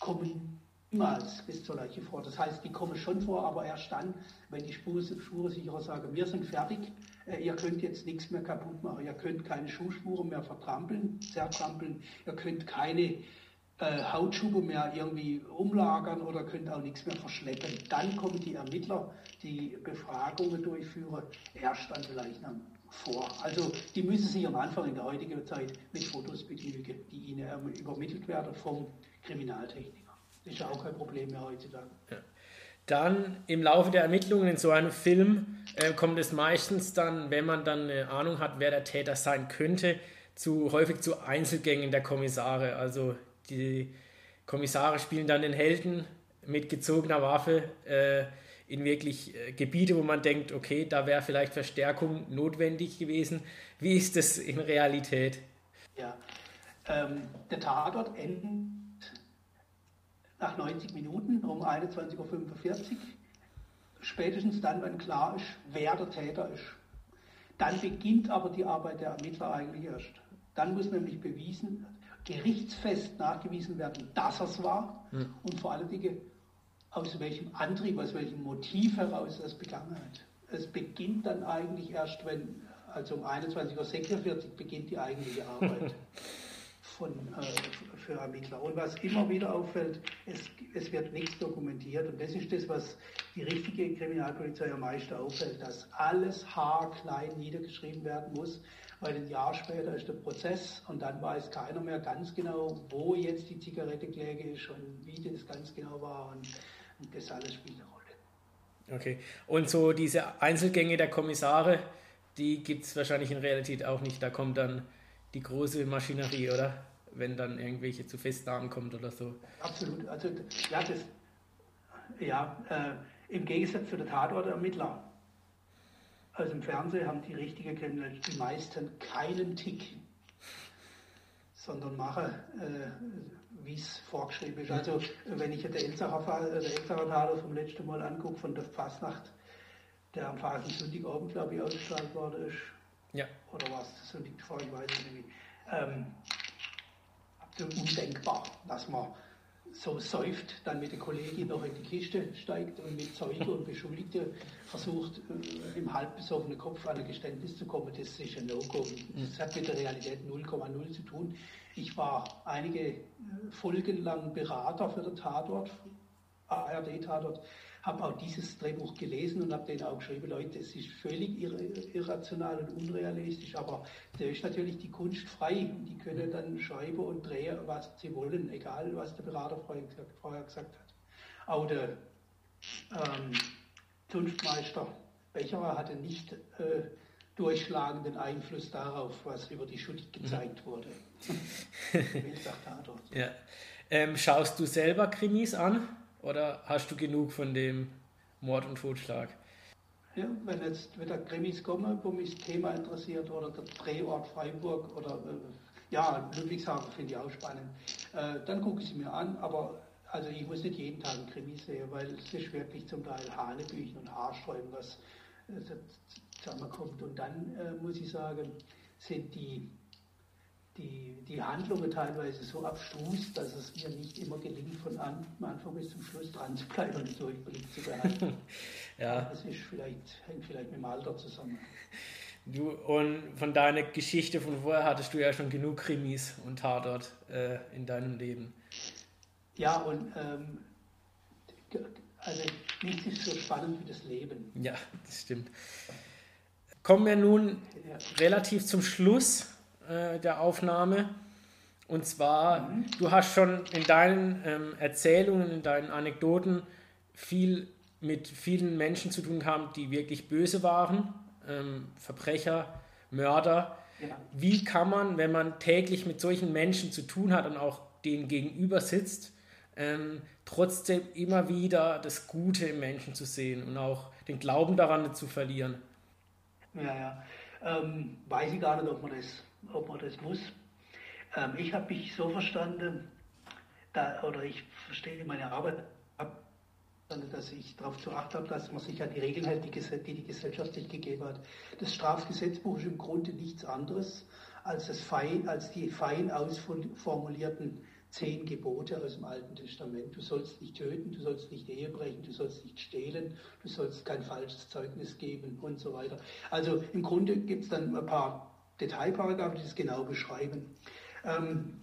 Speaker 2: kommen niemals bis zur Leiche vor. Das heißt, die kommen schon vor, aber erst dann, wenn die Spurensicherer sagen, wir sind fertig, äh, ihr könnt jetzt nichts mehr kaputt machen, ihr könnt keine Schuhspuren mehr vertrampeln, zertrampeln, ihr könnt keine äh, Hautschuhe mehr irgendwie umlagern oder könnt auch nichts mehr verschleppen. Dann kommen die Ermittler, die Befragungen durchführen, erst an der Leichnam vor. Also die müssen sich am Anfang in der heutigen Zeit mit Fotos begnügen, die ihnen ähm, übermittelt werden vom Kriminaltechniker. Ist ja auch kein Problem mehr heutzutage. Ja.
Speaker 1: Dann im Laufe der Ermittlungen in so einem Film äh, kommt es meistens dann, wenn man dann eine Ahnung hat, wer der Täter sein könnte, zu häufig zu Einzelgängen der Kommissare. Also die Kommissare spielen dann den Helden mit gezogener Waffe äh, in wirklich äh, Gebiete, wo man denkt, okay, da wäre vielleicht Verstärkung notwendig gewesen. Wie ist das in Realität?
Speaker 2: Ja, ähm, der Tatort endet nach 90 Minuten um 21.45 Uhr, spätestens dann, wenn klar ist, wer der Täter ist. Dann beginnt aber die Arbeit der Ermittler eigentlich erst. Dann muss nämlich bewiesen, gerichtsfest nachgewiesen werden, dass er es war mhm. und vor allen Dingen aus welchem Antrieb, aus welchem Motiv heraus er es begangen hat. Es beginnt dann eigentlich erst, wenn, also um 21.46 Uhr beginnt die eigentliche <laughs> Arbeit. Von, äh, für Ermittler. Und was immer wieder auffällt, es, es wird nichts dokumentiert. Und das ist das, was die richtige Kriminalpolizei am meisten auffällt, dass alles haarklein niedergeschrieben werden muss, weil ein Jahr später ist der Prozess und dann weiß keiner mehr ganz genau, wo jetzt die Zigarettenkläge ist und wie das ganz genau war. Und, und das alles spielt eine Rolle.
Speaker 1: Okay. Und so diese Einzelgänge der Kommissare, die gibt es wahrscheinlich in Realität auch nicht. Da kommt dann die große Maschinerie, oder? Wenn dann irgendwelche zu Festnahmen kommt oder so.
Speaker 2: Absolut. Also ja, das, ja äh, im Gegensatz zu der Tatortermittler aus dem Fernsehen haben die richtige Kriminalität die meisten keinen Tick, sondern machen, äh, wie es vorgeschrieben ist. Also wenn ich den Elsacher Fall, äh, der Elsacher Taler vom letzten Mal angucke, von der Fastnacht, der am Sonntagabend, glaube ich, ausgestrahlt worden ist.
Speaker 1: Ja.
Speaker 2: Oder was, Sonntag vor, ich weiß es nicht. Ähm, absolut undenkbar, dass man so säuft, dann mit der Kollegin noch in die Kiste steigt und mit Zeuge und Beschuldigte versucht, äh, im halbbesoffenen Kopf an ein Geständnis zu kommen, das ist ein No-Go. Das hat mit der Realität 0,0 zu tun. Ich war einige äh, Folgen lang Berater für den Tatort, ARD-Tatort, habe auch dieses Drehbuch gelesen und habe denen auch geschrieben, Leute, es ist völlig irrational und unrealistisch, aber da ist natürlich die Kunst frei. Die können dann schreiben und drehen, was sie wollen, egal was der Berater vorher gesagt, vorher gesagt hat. Auch der ähm, Zunftmeister Becherer hatte nicht äh, durchschlagenden Einfluss darauf, was über die Schuld gezeigt mhm. wurde. <laughs>
Speaker 1: ja. Ähm, schaust du selber Krimis an? Oder hast du genug von dem Mord und Totschlag?
Speaker 2: Ja, wenn jetzt wieder Krimis kommen, wo mich das Thema interessiert, oder der Drehort Freiburg oder äh, ja, Ludwigshafen finde ich auch spannend, äh, dann gucke ich sie mir an, aber also ich muss nicht jeden Tag ein Krimi sehen, weil es ist wirklich zum Teil Hanebüchen und Haarsträuben, was äh, zusammenkommt. Und dann äh, muss ich sagen, sind die die, die Handlungen teilweise so abstrus, dass es mir nicht immer gelingt, von Anfang bis zum Schluss dran zu bleiben und so im Blick zu behalten. <laughs> ja. Das ist vielleicht, hängt vielleicht mit dem Alter zusammen.
Speaker 1: Du, und von deiner Geschichte von vorher hattest du ja schon genug Krimis und Tatort äh, in deinem Leben.
Speaker 2: Ja, und ähm, also nichts ist so spannend wie das Leben.
Speaker 1: Ja, das stimmt. Kommen wir nun ja. relativ zum Schluss äh, der Aufnahme. Und zwar, mhm. du hast schon in deinen ähm, Erzählungen, in deinen Anekdoten viel mit vielen Menschen zu tun gehabt, die wirklich böse waren, ähm, Verbrecher, Mörder. Ja. Wie kann man, wenn man täglich mit solchen Menschen zu tun hat und auch denen gegenüber sitzt, ähm, trotzdem immer wieder das Gute im Menschen zu sehen und auch den Glauben daran nicht zu verlieren?
Speaker 2: Ja, ja. Ähm, weiß ich gar nicht, ob man das ob man das muss. Ähm, ich habe mich so verstanden, da, oder ich verstehe meine Arbeit dass ich darauf zu achten habe, dass man sich an die Regeln hält, die, die die Gesellschaft sich gegeben hat. Das Strafgesetzbuch ist im Grunde nichts anderes als, das fein, als die fein ausformulierten zehn Gebote aus dem Alten Testament. Du sollst nicht töten, du sollst nicht Ehe brechen, du sollst nicht stehlen, du sollst kein falsches Zeugnis geben und so weiter. Also im Grunde gibt es dann ein paar Detailparagraphen, die das genau beschreiben. Ähm,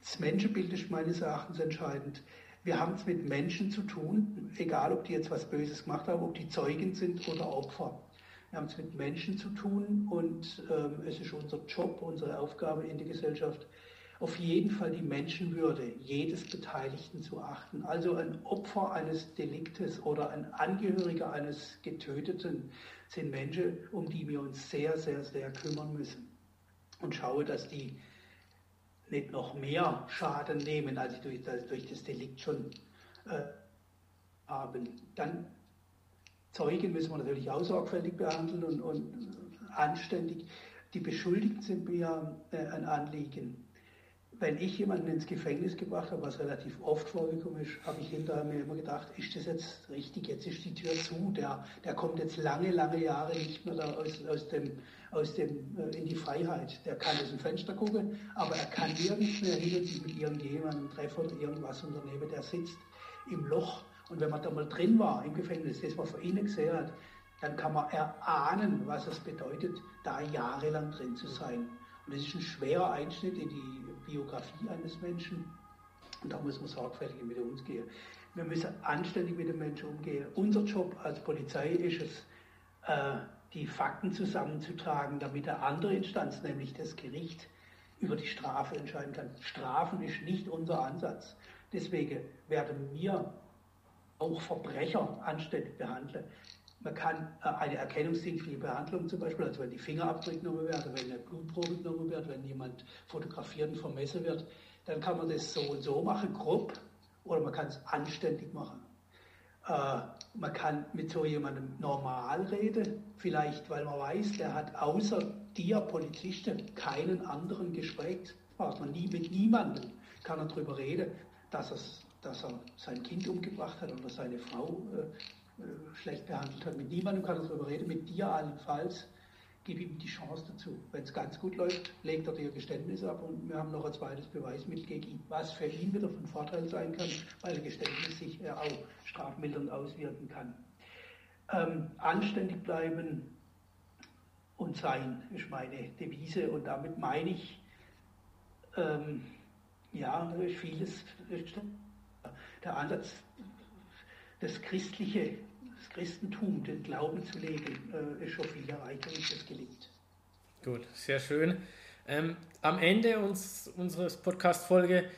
Speaker 2: das Menschenbild ist meines Erachtens entscheidend. Wir haben es mit Menschen zu tun, egal ob die jetzt was Böses gemacht haben, ob die Zeugen sind oder Opfer. Wir haben es mit Menschen zu tun und ähm, es ist unser Job, unsere Aufgabe in der Gesellschaft, auf jeden Fall die Menschenwürde jedes Beteiligten zu achten. Also ein Opfer eines Deliktes oder ein Angehöriger eines Getöteten sind Menschen, um die wir uns sehr, sehr, sehr kümmern müssen und schaue, dass die nicht noch mehr Schaden nehmen, als sie durch das, durch das Delikt schon äh, haben. Dann Zeugen müssen wir natürlich auch sorgfältig behandeln und, und anständig. Die Beschuldigten sind mir äh, ein Anliegen wenn ich jemanden ins Gefängnis gebracht habe, was relativ oft vorgekommen ist, habe ich hinterher mir immer gedacht, ist das jetzt richtig, jetzt ist die Tür zu, der, der kommt jetzt lange, lange Jahre nicht mehr da aus, aus dem, aus dem, äh, in die Freiheit. Der kann aus dem Fenster gucken, aber er kann nirgends mehr hin und sich mit irgendjemandem treffen oder irgendwas unternehmen, der sitzt im Loch. Und wenn man da mal drin war im Gefängnis, das man von innen gesehen hat, dann kann man erahnen, was es bedeutet, da jahrelang drin zu sein. Und das ist ein schwerer Einschnitt in die Biografie eines Menschen. Und da muss man sorgfältig mit uns gehen. Wir müssen anständig mit den Menschen umgehen. Unser Job als Polizei ist es, äh, die Fakten zusammenzutragen, damit der andere Instanz, nämlich das Gericht, über die Strafe entscheiden kann. Strafen ist nicht unser Ansatz. Deswegen werden wir auch Verbrecher anständig behandeln. Man kann äh, eine erkennungsdienstliche Behandlung zum Beispiel, also wenn die Fingerabdrücke genommen werden, wenn eine Blutprobe genommen wird, wenn jemand fotografiert und vermessen wird, dann kann man das so und so machen, grob, oder man kann es anständig machen. Äh, man kann mit so jemandem normal reden, vielleicht weil man weiß, der hat außer dir, Polizisten, keinen anderen Gesprächspartner. Nie, mit niemandem kann er darüber reden, dass, dass er sein Kind umgebracht hat oder seine Frau äh, schlecht behandelt hat. Mit niemandem kann er darüber reden, mit dir allenfalls gib ihm die Chance dazu. Wenn es ganz gut läuft, legt er dir Geständnis ab und wir haben noch ein zweites Beweismittel gegen ihn, was für ihn wieder von Vorteil sein kann, weil ein Geständnis sich ja auch strafmildernd auswirken kann. Ähm, anständig bleiben und sein ist meine Devise und damit meine ich, ähm, ja, vieles, der Ansatz, das Christliche Christentum, den Glauben zu leben, äh, ist schon viel erreicht, wenn es gelingt.
Speaker 1: Gut, sehr schön. Ähm, am Ende uns, unseres Podcast-Folge,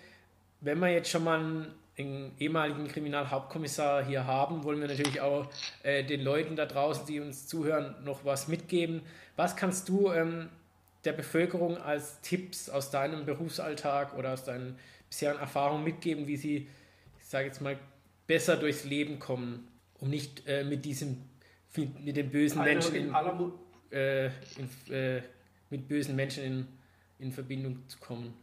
Speaker 1: wenn wir jetzt schon mal einen, einen, ehemaligen Kriminalhauptkommissar hier haben, wollen wir natürlich auch äh, den Leuten da draußen, die uns zuhören, noch was mitgeben. Was kannst du ähm, der Bevölkerung als Tipps aus deinem Berufsalltag oder aus deinen bisherigen Erfahrungen mitgeben, wie sie, ich sage jetzt mal, besser durchs Leben kommen? Um nicht äh, mit diesem, mit den bösen also Menschen in, äh, in, äh, mit bösen Menschen in, in Verbindung zu kommen.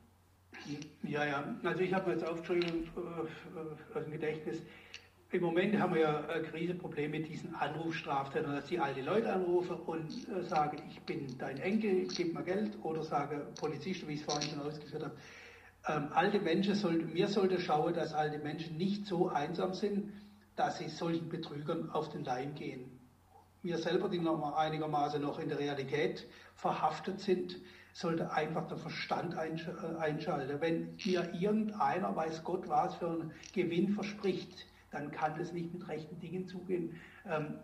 Speaker 2: Ja, ja, also ich habe mir jetzt aufgeschrieben äh, aus dem Gedächtnis, im Moment haben wir ja ein Krisenproblem mit diesen Anrufstraftätern, dass die alte Leute anrufen und äh, sagen, ich bin dein Enkel, gib mir Geld, oder sage Polizist, wie ich es vorhin schon ausgeführt habe. Ähm, alte Menschen sollten, mir sollte schauen, dass alte Menschen nicht so einsam sind, dass sie solchen Betrügern auf den Leim gehen. Wir selber, die noch einigermaßen noch in der Realität verhaftet sind, sollte einfach der Verstand äh, einschalten. Wenn mir irgendeiner, weiß Gott was, für einen Gewinn verspricht, dann kann es nicht mit rechten Dingen zugehen. Ähm,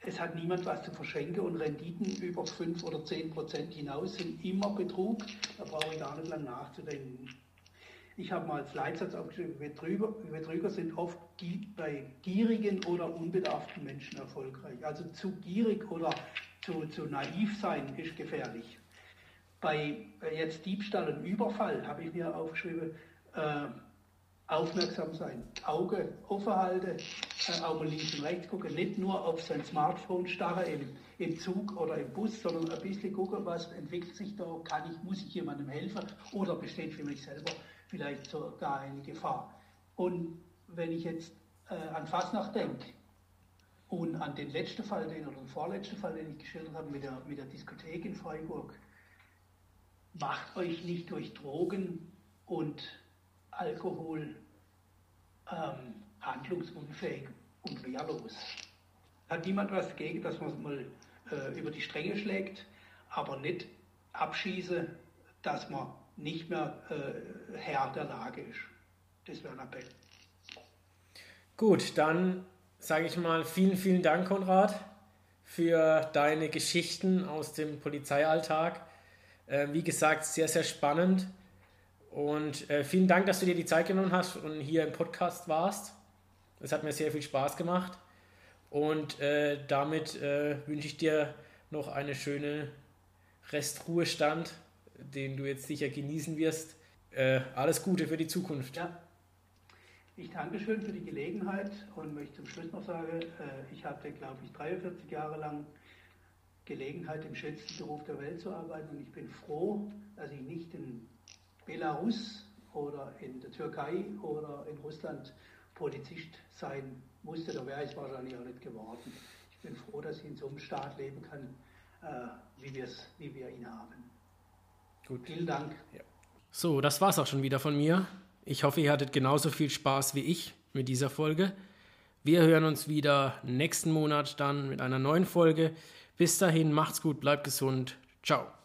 Speaker 2: es hat niemand was zu verschenken und Renditen über 5 oder 10 Prozent hinaus sind immer Betrug. Da brauche ich gar nicht lang nachzudenken. Ich habe mal als Leitsatz aufgeschrieben, Betrüger, Betrüger sind oft bei gierigen oder unbedarften Menschen erfolgreich. Also zu gierig oder zu, zu naiv sein ist gefährlich. Bei jetzt Diebstahl und Überfall habe ich mir aufgeschrieben, äh, aufmerksam sein, Auge offen halten, äh, auch mal links und rechts gucken, nicht nur auf sein Smartphone starren im, im Zug oder im Bus, sondern ein bisschen gucken, was entwickelt sich da, kann ich, muss ich jemandem helfen oder besteht für mich selber vielleicht sogar eine Gefahr. Und wenn ich jetzt äh, an Fasnacht denke und an den letzten Fall, den oder den vorletzten Fall, den ich geschildert habe mit der, mit der Diskothek in Freiburg, macht euch nicht durch Drogen und Alkohol ähm, handlungsunfähig und wehrlos. Hat niemand was dagegen, dass man es mal äh, über die Stränge schlägt, aber nicht abschieße, dass man nicht mehr äh, Herr der Lage ist. Das wäre ein Appell.
Speaker 1: Gut, dann sage ich mal vielen, vielen Dank, Konrad, für deine Geschichten aus dem Polizeialltag. Äh, wie gesagt, sehr, sehr spannend. Und äh, vielen Dank, dass du dir die Zeit genommen hast und hier im Podcast warst. Es hat mir sehr viel Spaß gemacht. Und äh, damit äh, wünsche ich dir noch eine schöne Restruhestand den du jetzt sicher genießen wirst. Äh, alles Gute für die Zukunft.
Speaker 2: Ja. Ich danke schön für die Gelegenheit und möchte zum Schluss noch sagen, äh, ich hatte, glaube ich, 43 Jahre lang Gelegenheit, im schönsten Beruf der Welt zu arbeiten und ich bin froh, dass ich nicht in Belarus oder in der Türkei oder in Russland Polizist sein musste. Da wäre ich wahrscheinlich auch nicht geworden. Ich bin froh, dass ich in so einem Staat leben kann, äh, wie, wie wir ihn haben.
Speaker 1: Gut. Vielen Dank. Ja. So, das war's auch schon wieder von mir. Ich hoffe, ihr hattet genauso viel Spaß wie ich mit dieser Folge. Wir hören uns wieder nächsten Monat dann mit einer neuen Folge. Bis dahin, macht's gut, bleibt gesund. Ciao.